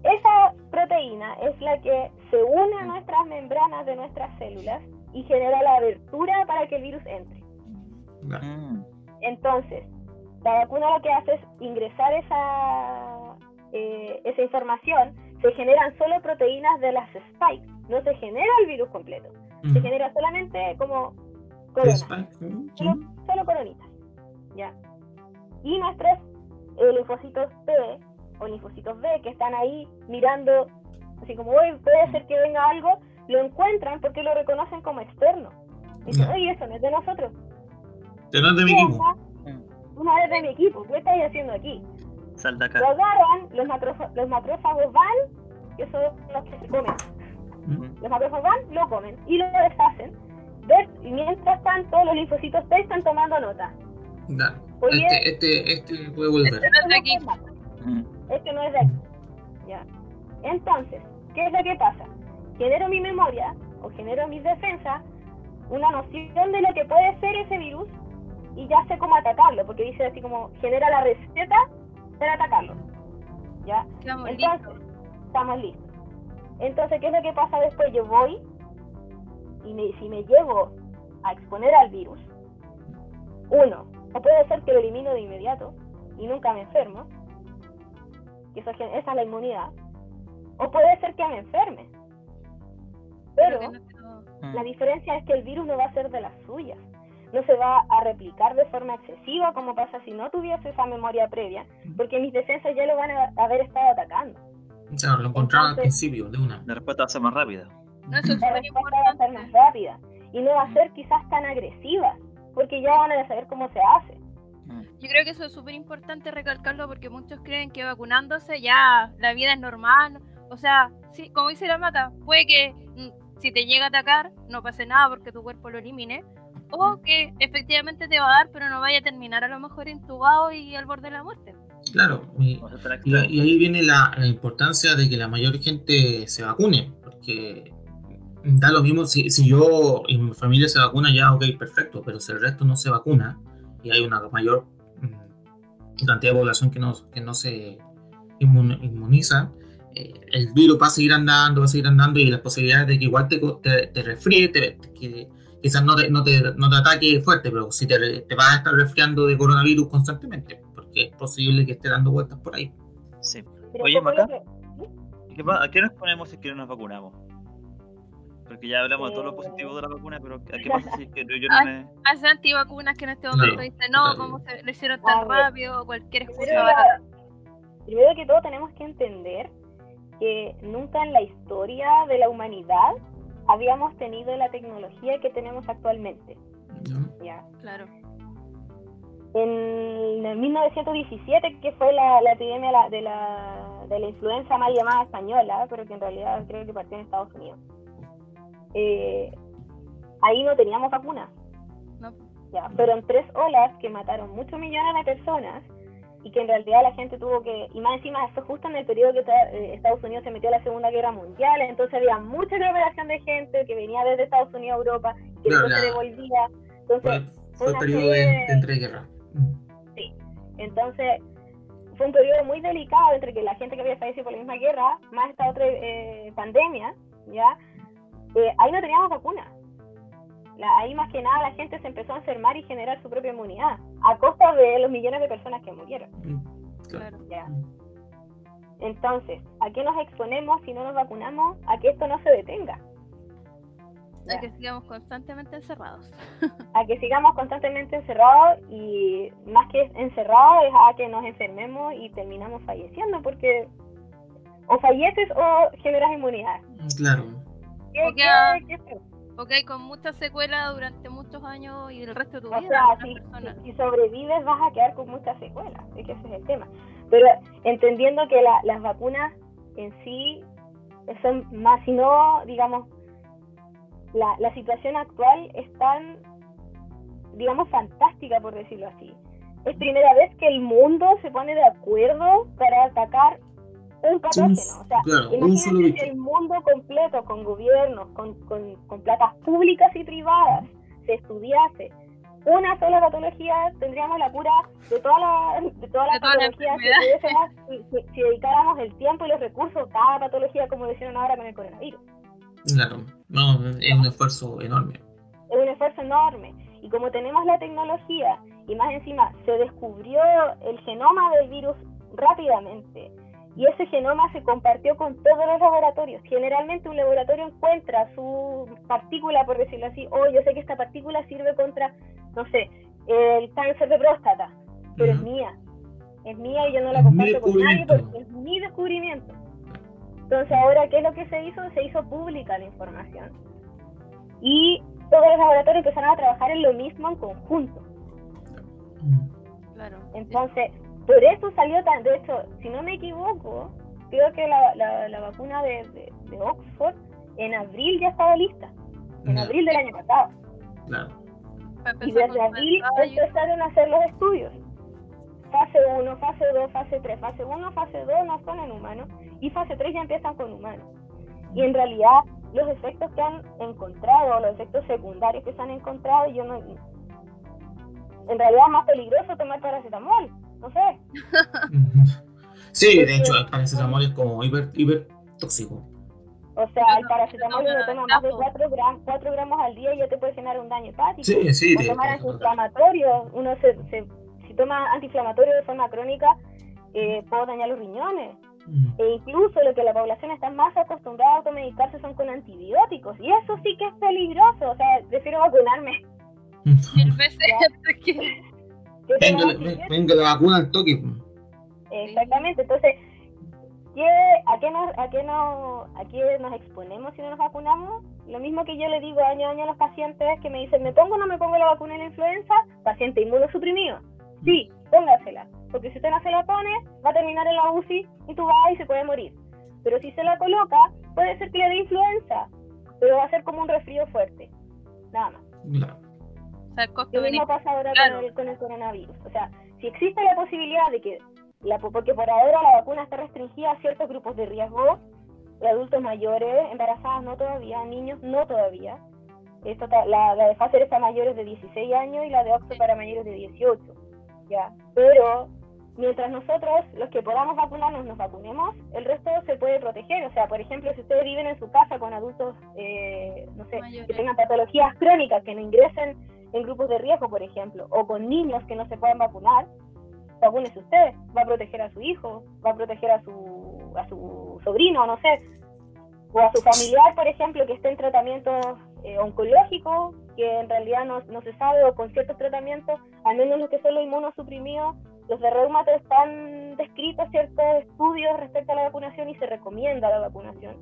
Esa proteína es la que se une a nuestras membranas de nuestras células y genera la abertura para que el virus entre. Mm. Entonces, la vacuna lo que hace es ingresar esa, eh, esa información, se generan solo proteínas de las spike, no se genera el virus completo, se Mm. genera solamente como ¿Qué corona, Spike? Mm, solo, mm. solo coronitas, ¿ya? Y nuestros eh, linfocitos T o linfocitos B que están ahí mirando, así como, hoy puede ser que venga algo, lo encuentran porque lo reconocen como externo. Dicen, oye, eso no es de nosotros. De no es de mi ¿Qué equipo. Una vez de mi equipo, ¿qué estáis haciendo aquí? Sal de Lo acá. agarran, los, macrófagos, los macrófagos van, que son los que se comen. Los macrófagos van, lo comen y lo deshacen. Y mientras tanto, los linfocitos T están tomando nota. Oye, Este, este, este puede volver. Este no es de aquí. no es. Este no es de aquí. Ya. Entonces, ¿qué es lo que pasa? Genero mi memoria o genero mis defensas, una noción de lo que puede ser ese virus y ya sé cómo atacarlo, porque dice así como genera la receta para atacarlo. ¿Ya? Estamos Entonces, listos. estamos listos. Entonces, ¿qué es lo que pasa después? Yo voy y me- si me llevo a exponer al virus, uno, o puede ser que lo elimino de inmediato y nunca me enfermo, que eso, gen- esa es la inmunidad, o puede ser que me enferme. Pero Mm. la diferencia es que el virus no va a ser de las suyas. No se va a replicar de forma excesiva como pasa si no tuviese esa memoria previa, porque mis defensas ya lo van a haber estado atacando. Claro, lo encontraron al Entonces- principio, de una. La respuesta va a ser más rápida. No, eso es la respuesta va a ser más rápida y no va a ser quizás tan agresiva, porque ya van a saber cómo se hace. Mm. Yo creo que eso es súper importante recalcarlo porque muchos creen que vacunándose ya la vida es normal. O sea, sí, como dice la mata, puede que mm, si te llega a atacar no pase nada porque tu cuerpo lo elimine. O que efectivamente te va a dar, pero no vaya a terminar a lo mejor intubado y al borde de la muerte. Claro, y, y ahí viene la, la importancia de que la mayor gente se vacune, porque da lo mismo si, si yo y mi familia se vacuna, ya, ok, perfecto, pero si el resto no se vacuna y hay una mayor mm, cantidad de población que no, que no se inmun- inmuniza, eh, el virus va a seguir andando, va a seguir andando y las posibilidades de que igual te, te, te resfríe, te- que quizás no te, no, te, no te ataque fuerte, pero si te, te vas a estar resfriando de coronavirus constantemente, porque es posible que esté dando vueltas por ahí. Sí. Oye, Maca. lo que- ¿Qué pa- ¿A qué nos ponemos si es que no nos vacunamos? Porque ya hablamos de todo lo positivo de la vacuna, pero ¿a qué pasa si es que yo no me... Hace antivacunas que en este momento dicen, no. ¿cómo se lo hicieron tan rápido? O cualquier excusa Primero, barata. primero que todo tenemos que entender que nunca en la historia de la humanidad habíamos tenido la tecnología que tenemos actualmente. ¿no? ¿ya? Claro. En el 1917, que fue la, la epidemia de la, de, la, de la influenza mal llamada española, pero que en realidad creo que partió en Estados Unidos, eh, ahí no teníamos vacunas. No. Ya, fueron tres olas que mataron muchos millones de personas y que en realidad la gente tuvo que, y más encima fue justo en el periodo que eh, Estados Unidos se metió a la Segunda Guerra Mundial, entonces había mucha aglomeración de gente que venía desde Estados Unidos a Europa, que después se devolvía. Entonces, Fue, una periodo de, serie- de entreguerra. entonces fue un periodo muy delicado entre que la gente que había fallecido por la misma guerra, más esta otra eh, pandemia, ¿ya? Eh, ahí no teníamos vacuna. La- ahí más que nada la gente se empezó a enfermar y generar su propia inmunidad, a costa de los millones de personas que murieron. Claro. Claro. ¿ya? Entonces, ¿a qué nos exponemos si no nos vacunamos? A que esto no se detenga. A que sigamos constantemente encerrados. a que sigamos constantemente encerrados y más que encerrados es a que nos enfermemos y terminamos falleciendo porque o falleces o generas inmunidad. Claro. ¿Qué-? Ok, con muchas secuelas durante muchos años y el resto de tu O vida. sea, si, si- si sobrevives vas a quedar con muchas secuelas, es que ese es el tema. Pero entendiendo que la- las vacunas en sí son más, si no, digamos, la, la situación actual es tan, digamos, fantástica, por decirlo así. Es primera vez que el mundo se pone de acuerdo para atacar un patógeno. O sea, claro, imagínate el mundo completo, con gobiernos, con, con, con platas públicas y privadas, se estudiase una sola patología, tendríamos la cura de todas las de todas las patologías si, si- si dedicáramos el tiempo y los recursos a cada patología, como lo hicieron ahora con el coronavirus. Claro. No, es un esfuerzo enorme. es un esfuerzo enorme. Y como tenemos la tecnología y más encima se descubrió el genoma del virus rápidamente y ese genoma se compartió con todos los laboratorios. Generalmente un laboratorio encuentra su partícula, por decirlo así, oh, yo sé que esta partícula sirve contra, no sé, el cáncer de próstata, pero es mía. Es mía y yo no la comparto con nadie porque es mi descubrimiento. Entonces ahora, ¿qué es lo que se hizo? Se hizo pública la información. Y todos los laboratorios empezaron a trabajar en lo mismo en conjunto. Claro. Entonces, por eso salió tan... De hecho, si no me equivoco, creo que la, la, la vacuna de, de, de Oxford en abril ya estaba lista. En abril del año pasado. Claro. Para Y desde abril empezaron a hacer los estudios. Fase 1, fase 2, fase 3. Fase 1, fase 2 no son en humanos. Y fase 3 ya empiezan con humanos. Y en realidad, los efectos que han encontrado, los efectos secundarios que se han encontrado, yo no. En realidad es más peligroso tomar paracetamol. No sé. Sí, de hecho, el paracetamol es como hiper, hiper tóxico. O sea, el no- paracetamol uno toma más de tapo. 4 gramos, 4 gramos al día y ya te puede generar un daño hepático. Sí, sí, o tomar antiinflamatorios. Uno se, se- si toma antiinflamatorios de forma crónica, eh, puede dañar los riñones. Mm. E incluso lo que la población está más acostumbrada a automedicarse son con antibióticos. Y eso sí que es peligroso. O sea, prefiero vacunarme. mil veces que. Venga, venga la vacuna al toque. Exactamente. Entonces, ¿qué, a, qué nos, a, qué no, ¿a qué nos exponemos si no nos vacunamos? Lo mismo que yo le digo año a año a los pacientes que me dicen, ¿me pongo o no me pongo la vacuna de la influenza? Paciente inmunosuprimido. Sí, póngasela. Porque si usted no se la pone, va a terminar en la UCI y tú vas y se puede morir. Pero si se la coloca, puede ser que le dé influenza, pero va a ser como un resfrío fuerte. Nada más. Claro. O sea, el costo Lo mismo pasa ahora Claro. con, el, con el coronavirus. O sea, si existe la posibilidad de que, la, porque por ahora la vacuna está restringida a ciertos grupos de riesgo, de adultos mayores, embarazadas no todavía, niños no todavía. Esto la, la de Pfizer es para mayores de 16 años y la de Oxford para mayores de 18. ¿ya? Pero mientras nosotros, los que podamos vacunarnos, nos vacunemos, el resto se puede proteger. O sea, por ejemplo, si ustedes viven en su casa con adultos, eh, no sé, que tengan patologías crónicas, que no ingresen en grupos de riesgo, por ejemplo, o con niños que no se puedan vacunar, vacúnese usted. Va a proteger a su hijo, va a proteger a su, a su sobrino, no sé, o a su familiar, por ejemplo, que esté en tratamiento eh, oncológico, que en realidad no, no se sabe, o con ciertos tratamientos, al menos los que son los inmunosuprimidos, los de reumato están descritos ciertos estudios respecto a la vacunación y se recomienda la vacunación.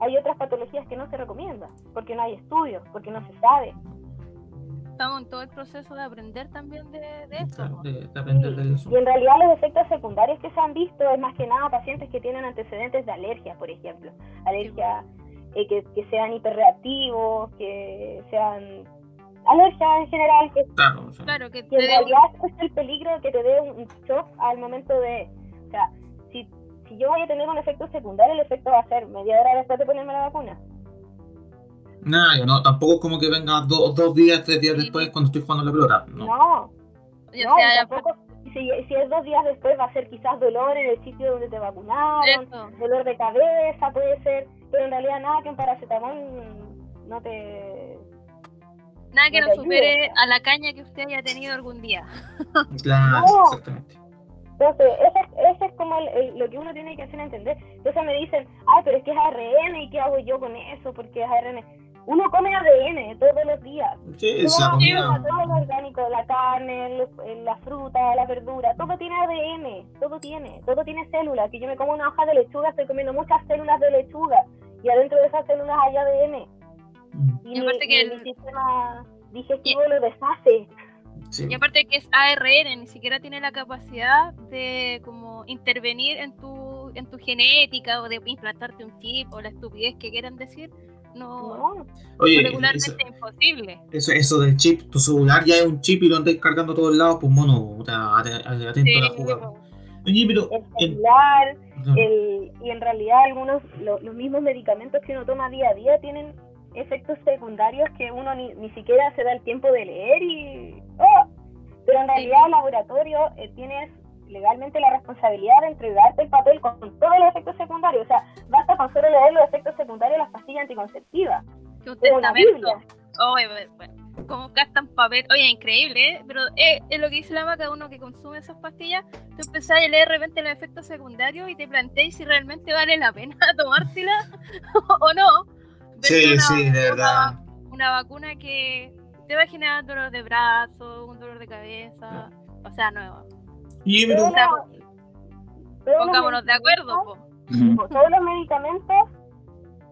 Hay otras patologías que no se recomienda, porque no hay estudios, porque no se sabe. Estamos en todo el proceso de aprender también de, de esto. Claro, po. de, de aprender de eso. Y en realidad los efectos secundarios que se han visto es más que nada pacientes que tienen antecedentes de alergia, por ejemplo. Alergia eh, que, que sean hiperreactivos, que sean alergias en general, que, Claro, Claro, que que te en realidad es el peligro de que te dé un un shock al momento de... O sea, si, si yo voy a tener un efecto secundario, el efecto va a ser media hora después de ponerme la vacuna. Nada, yo no, tampoco es como que venga do- dos días, tres días Sí, después sí. cuando estoy jugando la pelota. No. No, tampoco, si, si es dos días después va a ser quizás dolor en el sitio donde te vacunaron, Eso. dolor de cabeza puede ser, pero en realidad nada que un paracetamol no te... Nada que No supere a la caña que usted haya tenido algún día. Claro, No. exactamente. Entonces, ese, es- ese es como el- el- lo que uno tiene que hacer entender. Entonces me dicen, ay, pero es que es ARN y qué hago yo con eso, porque es ARN. Uno come ADN todos los días. Sí, es comida. todo lo orgánico, la carne, el- la fruta, la verdura, todo tiene ADN, todo tiene, todo tiene células. Que yo me como una hoja de lechuga, estoy comiendo muchas células de lechuga y adentro de esas células hay ADN. Mm, Y, mi, aparte que el- mi sistema digestivo lo deshace. Sí. Y aparte que es ARN, ni siquiera tiene la capacidad de como intervenir en tu, en tu genética o de implantarte un chip o la estupidez que quieran decir. No, No, Oye, regularmente eso, es imposible. eso, eso del chip, tu celular ya es un chip y lo andas cargando a todos lados, pues mono, puta, at- at- atento a la Sí, jugada. Oye, pero. el celular, el, y en realidad algunos, lo- los mismos medicamentos que uno toma día a día tienen efectos secundarios que uno ni, ni siquiera se da el tiempo de leer y... ¡oh! Pero en Sí. realidad el laboratorio eh, tienes legalmente la responsabilidad de entregarte el papel con todos los efectos secundarios. O sea, basta con solo leer los efectos secundarios de las pastillas anticonceptivas. Que un una testamento. Oye, bueno, como gastan papel. Oye, increíble, ¿eh? Pero eh, es lo que dice la vaca, uno que consume esas pastillas, tú empezás a leer de repente los efectos secundarios y te planteas si realmente vale la pena tomártela o no. Sí, Versus sí, de una- verdad. Una vacuna que te va a generar dolor de brazo, un dolor de cabeza. O sea, no. Todos los pongámonos de acuerdo, po. Todos los medicamentos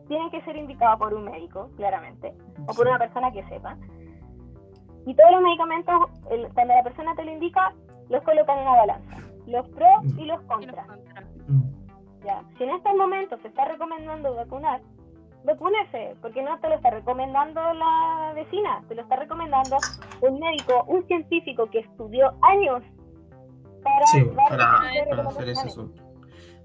tienen que ser indicados por un médico, claramente. o por una persona que sepa. Y todos los medicamentos, el- cuando la persona te lo indica, los colocan en una balanza. Los pros y los Y contras. Mm, ¿ya? Si en estos momentos se está recomendando vacunar, vacúnese, porque no te lo está recomendando la vecina, te lo está recomendando un médico, un científico que estudió años para, Sí, para, para hacer ese asunto.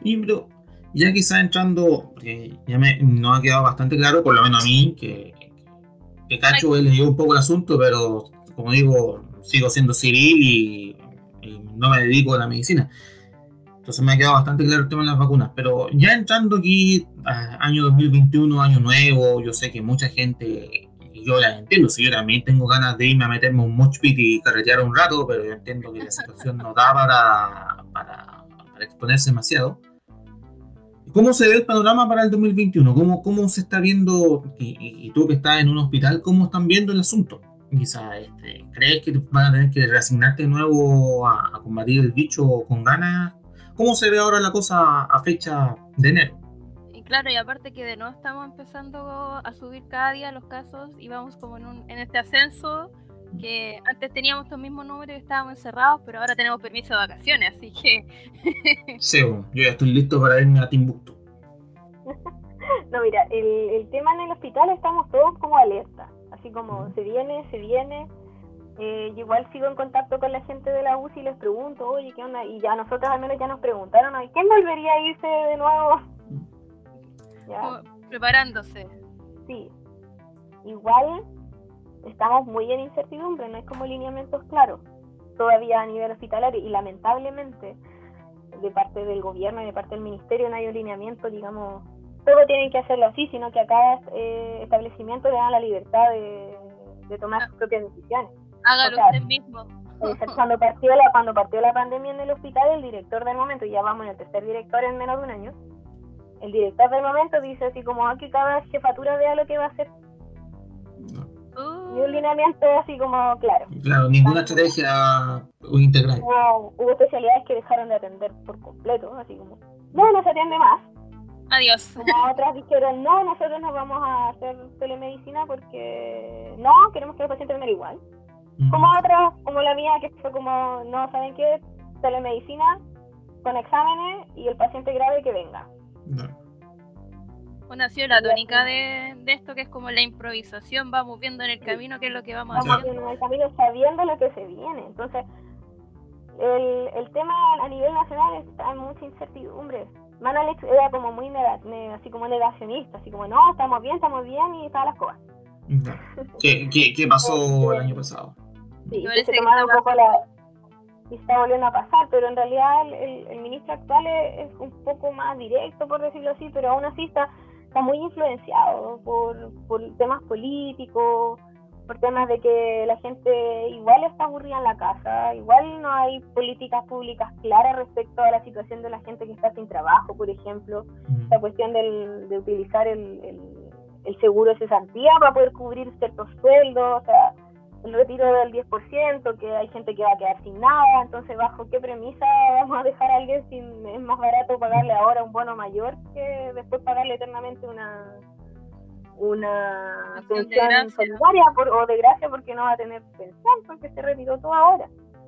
Y pero, ya quizá entrando, porque ya me no ha quedado bastante claro, por lo menos a mí, que, que Cacho he leído un poco el asunto, pero como digo, sigo siendo civil y, y no me dedico a la medicina. Entonces me ha quedado bastante claro el tema de las vacunas. Pero ya entrando aquí, a año 2021, año nuevo, yo sé que mucha gente, yo la entiendo, si yo también tengo ganas de irme a meterme un moch pit y carretear un rato, pero yo entiendo que la situación no da para, para, para exponerse demasiado. ¿Cómo se ve el panorama para el 2021? ¿Cómo, cómo se está viendo, y, y- tú que estás en un hospital, cómo están viendo el asunto? Quizá, este, ¿crees que van a tener que reasignarte de nuevo a, a combatir el bicho con ganas? ¿Cómo se ve ahora la cosa a fecha de enero? Claro, y aparte que de nuevo estamos empezando a subir cada día los casos y vamos como en, un, en este ascenso que antes teníamos estos mismos números y estábamos encerrados, pero ahora tenemos permiso de vacaciones, así que Sí, bueno, yo ya estoy listo para irme a Timbuktu. No, mira, el, el tema en el hospital estamos todos como alerta, así como se viene, se viene. Eh, yo igual sigo en contacto con la gente de la UCI y les pregunto, oye, ¿qué onda? Y ya nosotros al menos ya nos preguntaron, "Ay, ¿quién volvería a irse de nuevo? Ya, preparándose. sí. Igual estamos muy en incertidumbre, no hay como lineamientos claros todavía a nivel hospitalario y lamentablemente de parte del gobierno y de parte del ministerio no hay un lineamiento, digamos, todo tienen que hacerlo así, sino que a cada eh, establecimiento le dan la libertad de, de tomar sus propias decisiones. Hágalo O sea, usted mismo. Cuando partió la cuando partió la pandemia en el hospital, el director del momento, y ya vamos en el tercer director en menos de un año, el director del momento dice así como "Ah, que cada jefatura vea lo que va a hacer Uh, y un lineamiento así como claro. Claro, ninguna estrategia integral. Hubo, hubo especialidades que dejaron de atender por completo, así como no, no se atiende más. adiós. Como otras dijeron, no, nosotros no vamos a hacer telemedicina porque no, queremos que los pacientes vengan igual. Como otras, como la mía, que fue como, no, ¿saben qué? Telemedicina con exámenes y el paciente grave que venga. No. Bueno, ha sido la tónica de, de esto que es como la improvisación, vamos viendo en el camino qué es lo que vamos Vamos haciendo. en el camino sabiendo lo que se viene. Entonces, el, el tema a nivel nacional está en mucha incertidumbre. Manalex era como muy así como negacionista, así como, no, estamos bien, estamos bien y todas las cosas. ¿Qué, qué, qué pasó el año pasado? Sí, Me que parece se un poco la, y está volviendo a pasar, pero en realidad el, el ministro actual es, es, un poco más directo, por decirlo así, pero aún así está, está muy influenciado por, por temas políticos, por temas de que la gente igual está aburrida en la casa, igual no hay políticas públicas claras respecto a la situación de la gente que está sin trabajo, por ejemplo, la cuestión del, de utilizar el, el, el seguro de cesantía para poder cubrir ciertos sueldos, o sea, el retiro del 10%, que hay gente que va a quedar sin nada, entonces bajo qué premisa vamos a dejar a alguien sin, es más barato pagarle ahora un bono mayor que después pagarle eternamente una una pensión solidaria por- o de gracia porque no va a tener pensión porque se retiró todo ahora.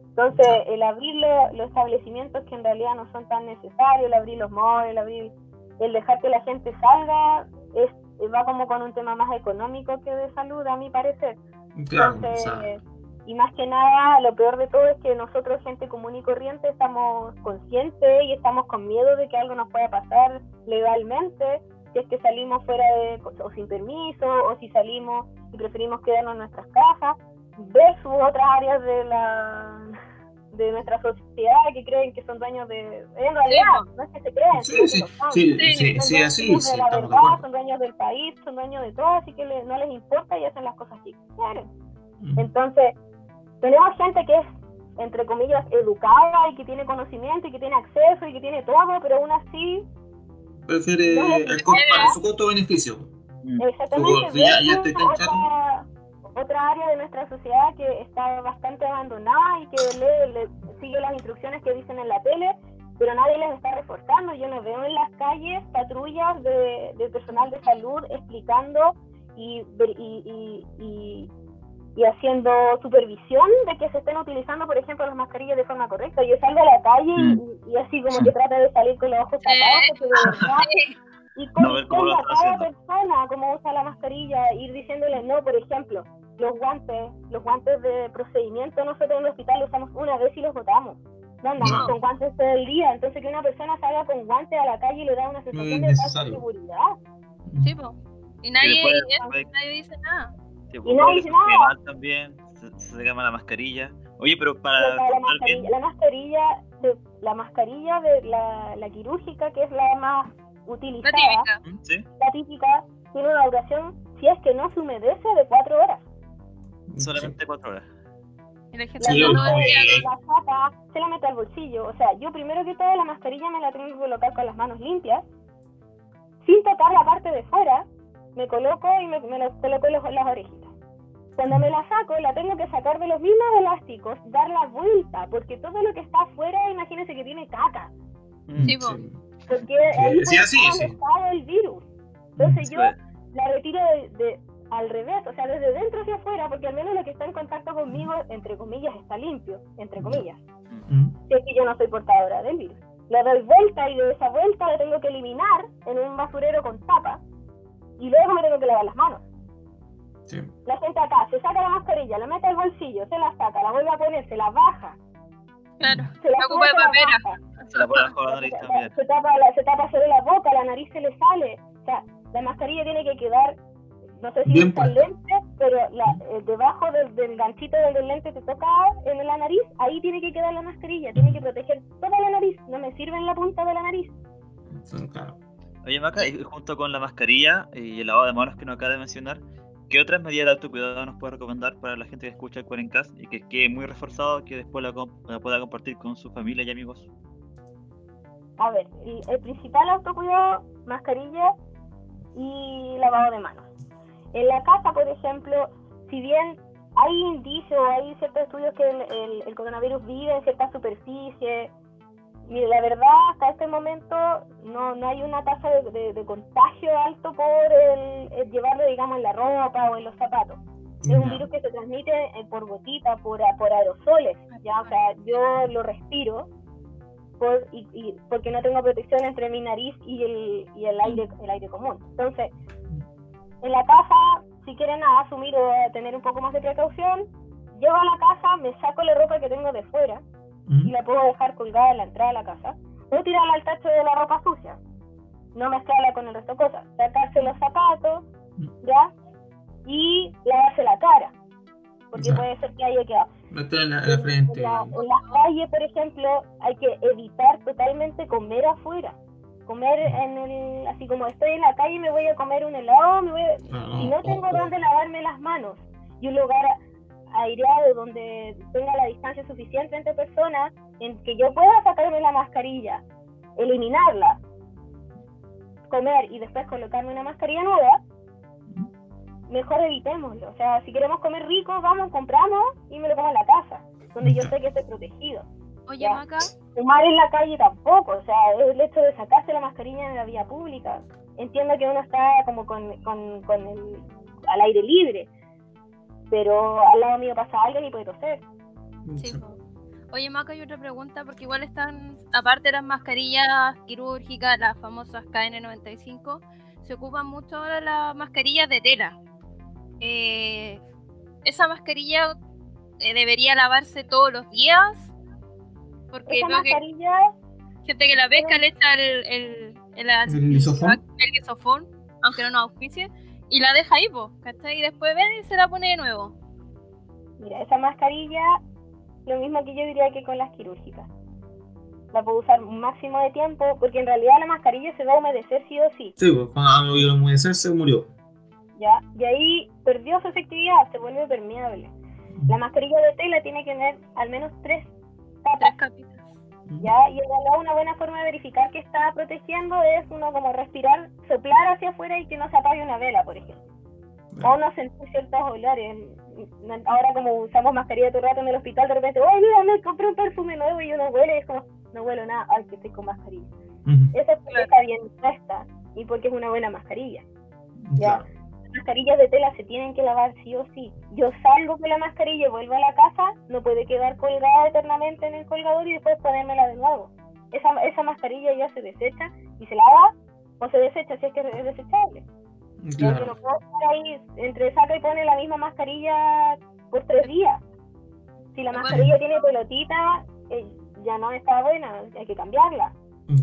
Entonces, el abrir lo- los establecimientos que en realidad no son tan necesarios, el abrir los malls, el abrir, el dejar que la gente salga, es, va como con un tema más económico que de salud, a mi parecer. Claro, o Entonces, sea, y más que nada, lo peor de todo es que nosotros, gente común y corriente, estamos conscientes y estamos con miedo de que algo nos pueda pasar legalmente, si es que salimos fuera de, o sin permiso, o si salimos y preferimos quedarnos en nuestras casas, versus otras áreas de la de nuestra sociedad que creen que son dueños de... En realidad, no es que se crean, sí, sí, sí, Sí, sí, Son sí, dueños así, de sí, la de verdad, acuerdo. son dueños del país, son dueños de todo, así que le- no les importa y hacen las cosas que quieren. Mm. Entonces, tenemos gente que es, entre comillas, educada y que tiene conocimiento y que tiene acceso y que tiene todo, pero aún así, Prefiere No, el costo, para su costo-beneficio. Exactamente, Tú, ya- ya está otra, área de nuestra sociedad que está bastante abandonada y que lee, le- sigue las instrucciones que dicen en la tele, pero nadie les está reforzando. Yo no veo en las calles patrullas de, de personal de salud explicando y, y, y, y- y haciendo supervisión de que se estén utilizando, por ejemplo, las mascarillas de forma correcta. Yo salgo a la calle y- Mm. y, así como que trata de salir con los ojos tapados, porque de verdad y con, No con cada persona cómo usa la mascarilla, ir diciéndole no, por ejemplo, los guantes, los guantes de procedimiento nosotros en el hospital los usamos una vez y los botamos. No andamos No. con guantes todo el día, entonces que una persona salga con guantes a la calle y le da una sensación de falsa seguridad. Sí, po. Y nadie, después- y eso, después- nadie dice nada. Sí, Y pues, nadie dice nada. mal también, se, se quema la mascarilla. Oye, pero para La, la mascarilla, bien, la mascarilla, de, la mascarilla de la, la quirúrgica, que es la más La utilizada, típica. ¿Mm? ¿sí? la típica, tiene una duración, si es que no se humedece, de cuatro horas. Solamente cuatro horas. Y la gente La Sí, no no, lo no, decía. eh, la chapa se la mete al bolsillo. O sea, yo primero que todo la mascarilla me la tengo que colocar con las manos limpias, sin tocar la parte de fuera, me coloco y me, me lo coloco en los- las orejitas. Cuando me la saco, la tengo que sacar de los mismos elásticos, dar la vuelta, porque todo lo que está afuera, imagínense que tiene caca. Mm. Sí, po. Porque ahí sí, puede así, estar sí. alojado el virus. Entonces yo la retiro de, de- al revés, o sea, desde dentro hacia afuera, porque al menos lo que está en contacto conmigo, entre comillas, está limpio, entre comillas. Mm. si es que yo no soy portadora del virus. Le doy vuelta y de esa vuelta la tengo que eliminar en un basurero con tapa y luego me tengo que lavar las manos. Sí. La gente acá se saca la mascarilla, la mete al bolsillo, se la saca, la vuelve a poner, se la baja, Claro. se la ocupa de se la papera. se la pone bajo la nariz también. se tapa la, se tapa solo la boca, la nariz se le sale. O sea, la mascarilla tiene que quedar, no sé si Bien usa el lente, pero la, eh, debajo del, del ganchito donde el lente te toca en la nariz, ahí tiene que quedar la mascarilla, tiene que proteger toda la nariz, no me sirve en la punta de la nariz. Sí, claro. Oye, Maca, y junto con la mascarilla y el lavado de manos que nos acaba de mencionar, ¿qué otras medidas de autocuidado nos puede recomendar para la gente que escucha el Cuarencast y que quede muy reforzado que después la, comp- la pueda compartir con su familia y amigos? A ver, el, el principal autocuidado, mascarilla y lavado de manos. En la casa, por ejemplo, si bien hay indicios, hay ciertos estudios que el, el- el coronavirus vive en ciertas superficies, y la verdad, hasta este momento no, no hay una tasa de, de- de contagio alto por el, el llevarlo, digamos, en la ropa o en los zapatos. Es un virus que se transmite eh, por gotitas, por, por aerosoles, ¿ya? O sea, yo lo respiro por, y, y- porque no tengo protección entre mi nariz y el, y el aire el aire común. Entonces, en la casa, si quieren asumir o tener un poco más de precaución, llego a la casa, me saco la ropa que tengo de fuera y la puedo dejar colgada en la entrada de la casa, o tirarla al tacho de la ropa sucia, no mezclarla con el resto de cosas, sacarse los zapatos, ¿ya? Y lavarse la cara. porque Ya. puede ser que haya quedado. En la, en la frente. En, la- en las calles, por ejemplo, hay que evitar totalmente comer afuera. Comer en el, así como estoy en la calle, me voy a comer un helado, me voy a- No, si no tengo ojo. donde lavarme las manos y un lugar aireado donde tenga la distancia suficiente entre personas, en que yo pueda sacarme la mascarilla, eliminarla, comer y después colocarme una mascarilla nueva, mejor evitémoslo. O sea, si queremos comer rico, vamos, compramos y me lo como en la casa, donde yo sé que estoy protegido. Oye. Maca, Fumar en la calle tampoco, o sea, el hecho de sacarse la mascarilla en la vía pública. Entiendo que uno está como con, con, con el, al aire libre, pero al lado mío pasa alguien y puede toser. sí. Oye, Maca, hay otra pregunta, porque igual están, aparte de las mascarillas quirúrgicas, las famosas KN95, se ocupan mucho ahora las mascarillas de tela. Eh, ¿Esa mascarilla eh, debería lavarse todos los días? Porque Esa que mascarilla, gente que la pesca le echa el, el, el, ¿El aunque no nos auspicie, y la deja ahí, po, ¿cachai? Y después ven y se la pone de nuevo. mira, esa mascarilla, lo mismo que yo diría que con las quirúrgicas. La puedo usar un máximo de tiempo, porque en realidad la mascarilla se va a humedecer sí o sí. Sí, pues cuando iba a enmudecerse, murió. ¿ya? Y ahí perdió su efectividad, se vuelve permeable. La mascarilla de tela tiene que tener al menos tres. Tres capitas. ¿ya? Y en realidad una buena forma de verificar que está protegiendo es uno como respirar, soplar hacia afuera y que no se apague una vela, por ejemplo. O no sentir ciertos olores. Ahora como usamos mascarilla todo el rato en el hospital, de repente, ¡oh, mira, me compré un perfume nuevo y uno huele y es como, no huelo nada, ay, que estoy con mascarilla. Ujú. Eso es porque Claro. está bien puesta y porque es una buena mascarilla. Ya. Claro. Las mascarillas de tela se tienen que lavar sí o sí. Yo salgo con la mascarilla y vuelvo a la casa, no puede quedar colgada eternamente en el colgador y después ponérmela de nuevo. Esa, esa mascarilla ya se desecha y se lava o se desecha si es que es desechable. No Claro. puedo estar ahí entre saca y pone la misma mascarilla por tres días. Si la mascarilla tiene pelotita, eh, ya no está buena, hay que cambiarla.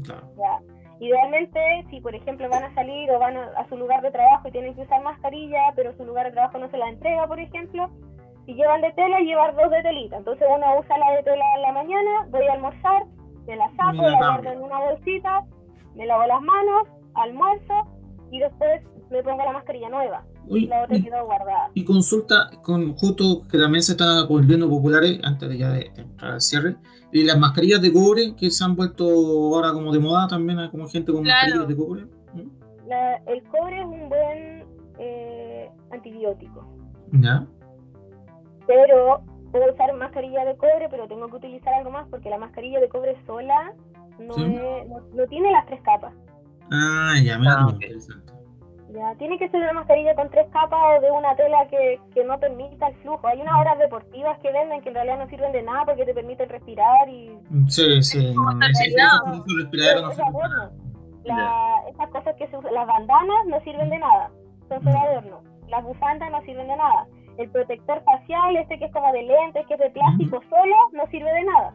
Claro. Ya. Idealmente, si por ejemplo van a salir o van a, a su lugar de trabajo y tienen que usar mascarilla, pero su lugar de trabajo no se la entrega, por ejemplo, si llevan de tela, llevar dos de telita. Entonces uno usa la de tela en la mañana, voy a almorzar, me la saco, Me la guardo en una bolsita, me lavo las manos, almuerzo y después me pongo la mascarilla nueva. Uy, La otra y, quedó guardada. y consulta con justo que también se están volviendo populares antes de ya de, de entrar al cierre. Y las mascarillas de cobre que se han vuelto ahora como de moda también, hay como gente con Claro. mascarillas de cobre. ¿Mm? La- el cobre es un buen eh, antibiótico. ¿Ya? pero puedo usar mascarilla de cobre, pero tengo que utilizar algo más porque la mascarilla de cobre sola no, Sí. es- no, no tiene las tres capas. Ah, ya, mira Ah, tú, ok. interesante. Ya, tiene que ser una mascarilla con tres capas o de una tela que, que no permita el flujo. Hay unas horas deportivas que venden que en realidad no sirven de nada porque te permiten respirar y Sí, sí, no, no esas cosas que se usan, las bandanas no sirven de nada, son solo adorno. Las bufandas no sirven de nada. El protector facial, este que es como de lentes, que es de plástico solo, no sirve de nada.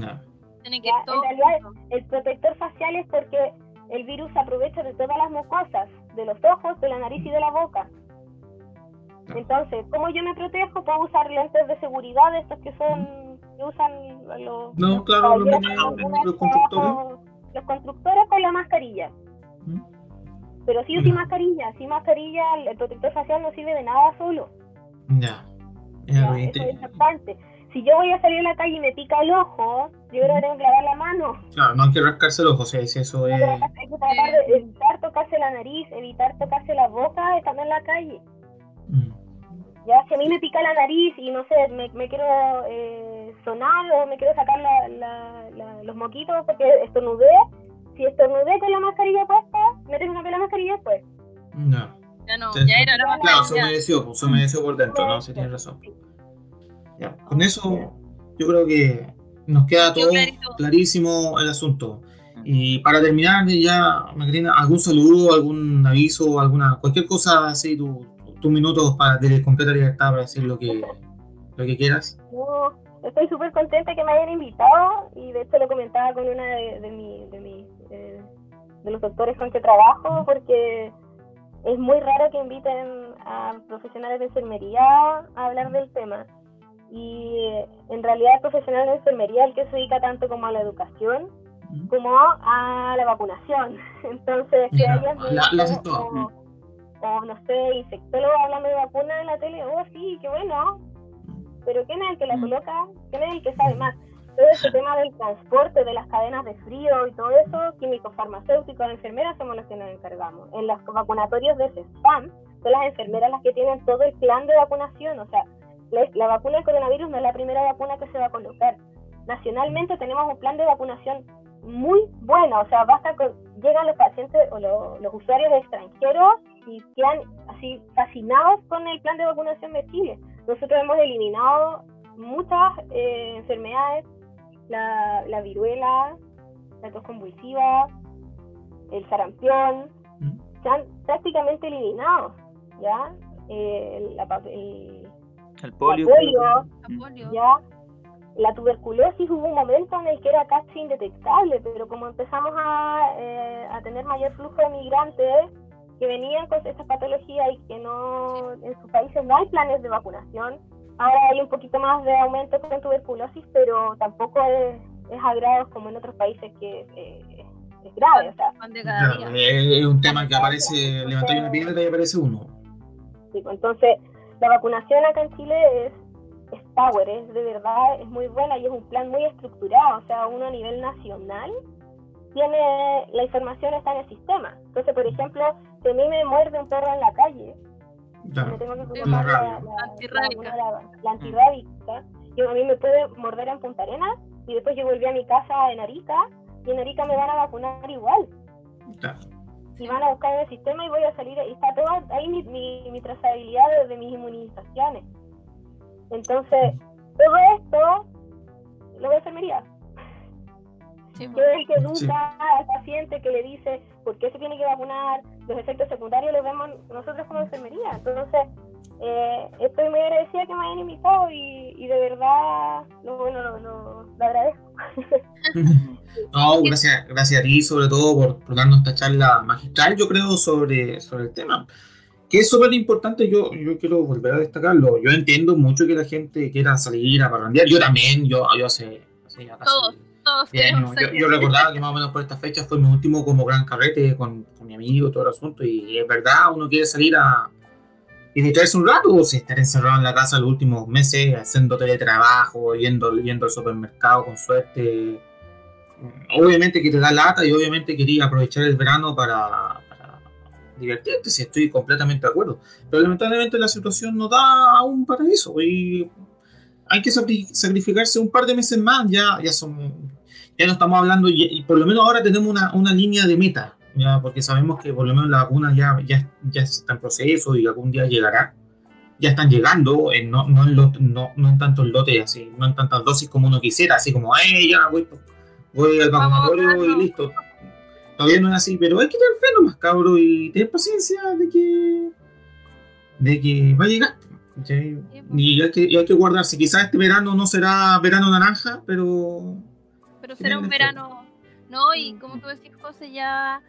Ya, ir todo en realidad el protector facial es porque el virus se aprovecha de todas las mucosas, de los ojos, de la nariz y de la boca. Entonces, ¿cómo yo me protejo? Puedo usar lentes de seguridad, estos que son, que usan los, No, los claro, los constructores. los constructores con la mascarilla. ¿Mm? Pero sí o Ya. mascarilla, sin mascarilla el protector facial no sirve de nada solo. Ya. Eso es importante. Si yo voy a salir a la calle y me pica el ojo, yo creo que tengo que lavar la mano. Claro, no hay que rascarse el ojo, o sea, si eso es. Hay que tratar de evitar tocarse la nariz, evitar tocarse la boca estando en la calle. Mm. Ya, si a mí me pica la nariz y no sé, me, me quiero eh, sonar o me quiero sacar la- la- la- los moquitos porque estornudé, si estornudé con la mascarilla puesta, me tengo que poner la mascarilla después. Ya. Ya no, ya era la Claro, se mascarilla. humedeció, pues, se humedeció por dentro, ¿no? Sí, tienes razón. Ya, con eso yo creo que nos queda todo clarísimo el asunto. Y para terminar, ya, Macarena, ¿algún saludo, algún aviso, alguna, cualquier cosa así, tu- tus minutos para de completa libertad para decir lo que, lo que quieras? Yo estoy súper contenta que me hayan invitado y de hecho lo comentaba con una de, de, mi- de, mi, eh, de los doctores con que trabajo porque es muy raro que inviten a profesionales de enfermería a hablar del tema. Y eh, en realidad el profesional de enfermería es el que se dedica tanto como a la educación como a la vacunación. Entonces, haces todo. o, o, no sé, infectólogo hablando de vacuna en la tele, oh sí, qué bueno, pero ¿quién es el que la Mm. coloca? ¿Quién es el que sabe más? Todo ese tema del transporte, de las cadenas de frío y todo eso, químicos farmacéuticos, enfermeras somos los que nos encargamos. En los vacunatorios de CESPAM son las enfermeras las que tienen todo el plan de vacunación, o sea, la, la vacuna del coronavirus no es la primera vacuna que se va a colocar. Nacionalmente tenemos un plan de vacunación muy bueno, o sea, basta con, llegan los pacientes o lo- los usuarios extranjeros y quedan así fascinados con el plan de vacunación de Chile. Nosotros hemos eliminado muchas eh, enfermedades, la, la viruela, la tos convulsiva, el sarampión, Mm. se han prácticamente eliminado, ¿ya? Eh, la, el- El polio. La polio. Ya la tuberculosis hubo un momento en el que era casi indetectable, pero como empezamos a, eh, a tener mayor flujo de migrantes que venían con estas patologías y que no en sus países no hay planes de vacunación, ahora hay un poquito más de aumento con tuberculosis, pero tampoco es, es a grados como en otros países que eh, es grave, o sea, Claro, es un tema que aparece, levantáis una piedra y aparece uno. Sí, pues, entonces, la vacunación acá en Chile es, es power, es de verdad, es muy buena y es un plan muy estructurado. O sea, uno a nivel nacional tiene, la información está en el sistema. Entonces, por ejemplo, si a mí me muerde un perro en la calle, me tengo que colocar la, la, la Antirrábica. la- la antirrábica. Yo, a mí me puede morder en Punta Arenas y después yo volví a mi casa en Arica y en Arica me van a vacunar igual Claro. Y van a buscar en el sistema y voy a salir, y está toda ahí mi, mi, mi trazabilidad de, de mis inmunizaciones. Entonces, todo esto lo ve enfermería, Sí, que es el que Sí. educa al paciente, que le dice por qué se tiene que vacunar, los efectos secundarios los vemos nosotros como enfermería. Entonces, eh, estoy muy agradecida que me hayan invitado y, y de verdad, lo, bueno, lo, lo, lo agradezco. No, gracias, gracias a ti, sobre todo por, por darnos esta charla magistral, yo creo, sobre, sobre el tema. Que es súper importante, yo, yo quiero volver a destacarlo. Yo entiendo mucho que la gente quiera salir a parrandear. Yo también, yo, yo hace, hace ya casi Todos, Todos 10 años. queremos Yo, yo recordaba que más o menos por esta fecha fue mi último como gran carrete con, con mi amigo, todo el asunto. Y es verdad, uno quiere salir a y distraerse un rato, o sea, estar encerrado en la casa los últimos meses, haciendo teletrabajo, yendo, yendo al supermercado con suerte. Obviamente que te da lata y obviamente quería aprovechar el verano para, para divertirte, si estoy completamente de acuerdo. Pero lamentablemente la situación no da aún para eso. Y hay que sacri- sacrificarse un par de meses más, ya, ya son, ya no estamos hablando, y, y por lo menos ahora tenemos una, una línea de meta, ya, porque sabemos que por lo menos la vacuna ya, ya, ya está en proceso y algún día llegará. Ya están llegando, eh, no, no, en lot- no, no en tantos lotes, así, no en tantas dosis como uno quisiera, así como, eh, ya voy, voy al vacunatorio y vacunarnos". listo. Todavía no es así, pero hay que tener fe nomás, cabro, y tener paciencia de que, de que va a llegar. pues. Y hay que, y hay que guardarse. Quizás este verano no será verano naranja, pero Pero será un verano, ¿no? Y como tú decís, José, ya,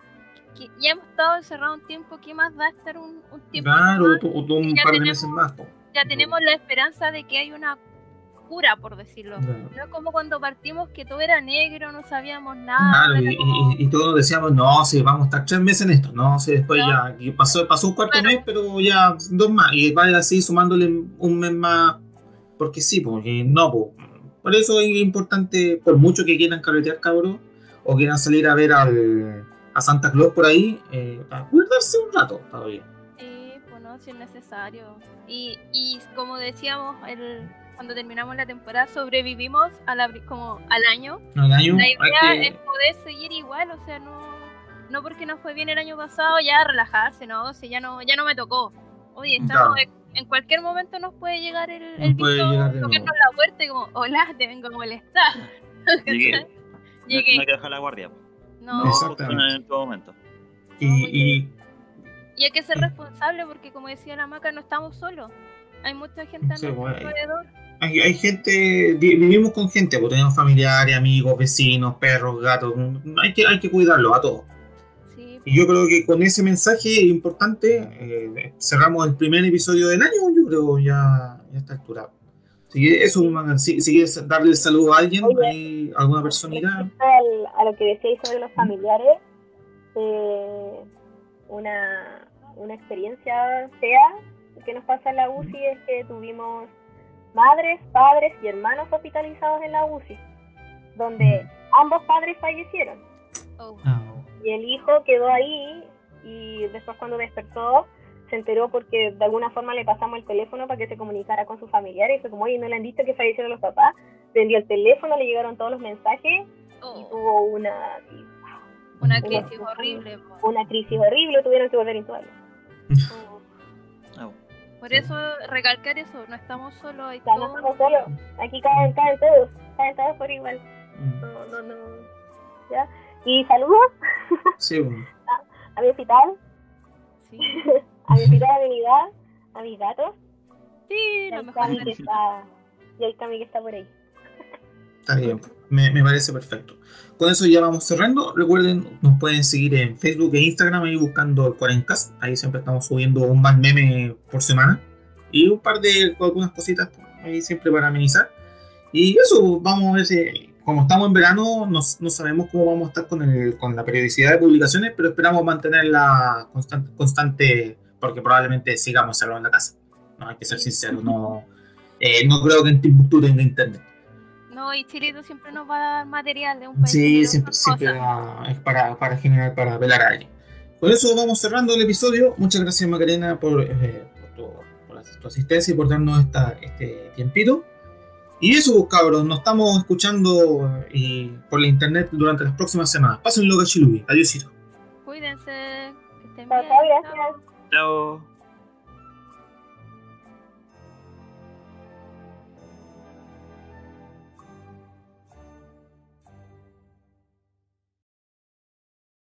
que ya hemos estado encerrados un tiempo, ¿qué más da estar un, un tiempo claro, más? o, o- un par de meses más. po. Ya tenemos la esperanza de que hay una cura, por decirlo. Claro. No es como cuando partimos que todo era negro, no sabíamos nada. Claro, y, como- y- y todos decíamos, no, sí, vamos a estar tres meses en esto, no, sí, después No. ya, y pasó, pasó un cuarto mes, pero ya dos más, y vaya así sumándole un mes más, porque sí, porque no, po. por eso es importante, por mucho que quieran carretear, cabrón, o quieran salir a ver al, a Santa Claus por ahí, eh, a cuidarse un rato todavía. Sí, pues no, si es necesario. Y, y como decíamos el, cuando terminamos la temporada, sobrevivimos a la, como al año. El año La idea que- es poder seguir igual, o sea, no, no porque nos fue bien el año pasado ya relajarse, ¿no? O sea, ya no, ya no me tocó. Oye, estamos Claro. en, cualquier momento nos puede llegar el, el puede llegar de tocarnos la puerta y como, hola, te vengo a molestar. Llegué. No, no Llegué. hay que dejar la guardia. No, Exactamente. En todo momento. y, y- y hay que ser responsable porque como decía la maca, no estamos solos. Hay mucha gente a Sí, nuestro bueno. alrededor. hay, hay gente, vi- vivimos con gente, pues tenemos familiares, amigos, vecinos, perros, gatos, hay que, hay que cuidarlos a todos. Sí, Y yo creo que con ese mensaje importante eh, cerramos el primer episodio del año, yo creo, ya, ya está altura. Así que eso, man, si, si quieres darle el saludo a alguien, Oye. ahí, alguna personita. Al- a lo que decíais sobre los familiares, eh, una, una experiencia fea que nos pasa en la UCI es que tuvimos madres, padres y hermanos hospitalizados en la UCI, donde ambos padres fallecieron Oh, Ah, y el hijo quedó ahí y después cuando despertó se enteró porque de alguna forma le pasamos el teléfono para que se comunicara con sus familiares y fue como, oye, no le han dicho que fallecieron los papás, prendió el teléfono, le llegaron todos los mensajes y oh, tuvo una una Una- crisis horrible. po. una crisis horrible, tuvieron que volver a intubarlo. Oh. Por eso, recalcar eso, no estamos solos, hay no estamos solos, aquí caen, caen todos, caen todos por igual. mm, No, no, no. ¿Ya? Y saludos Sí, bueno. a mi hospital, Sí, a mi de unidad, a mis gatos, sí, mejor que está, y al Cami que está por ahí. Está bien, me, me parece perfecto. Con eso ya vamos cerrando. Recuerden, nos pueden seguir en Facebook e Instagram ahí buscando el Cuarencast. Ahí siempre estamos subiendo un más meme por semana. Y un par de algunas cositas ahí siempre para amenizar. Y eso, vamos a ver si, como estamos en verano, no, no sabemos cómo vamos a estar con, el, con la periodicidad de publicaciones, pero esperamos mantenerla constante, constante porque probablemente sigamos cerrados en la casa. No, hay que ser sincero, no, eh, no creo que en Timbuktu tenga internet. No, y Chilito siempre nos va a dar material de un país. Sí, siempre, siempre va- es para, para generar, para velar a alguien. Con eso vamos cerrando el episodio. Muchas gracias Macarena por, eh, por, tu, por tu asistencia y por darnos esta, este tiempito. Y eso, cabros, nos estamos escuchando eh, y por la internet durante las próximas semanas. Pásenlo, Cachilubi. Adiósito. Cuídense, que estén bien. chao, chao. gracias. Ciao.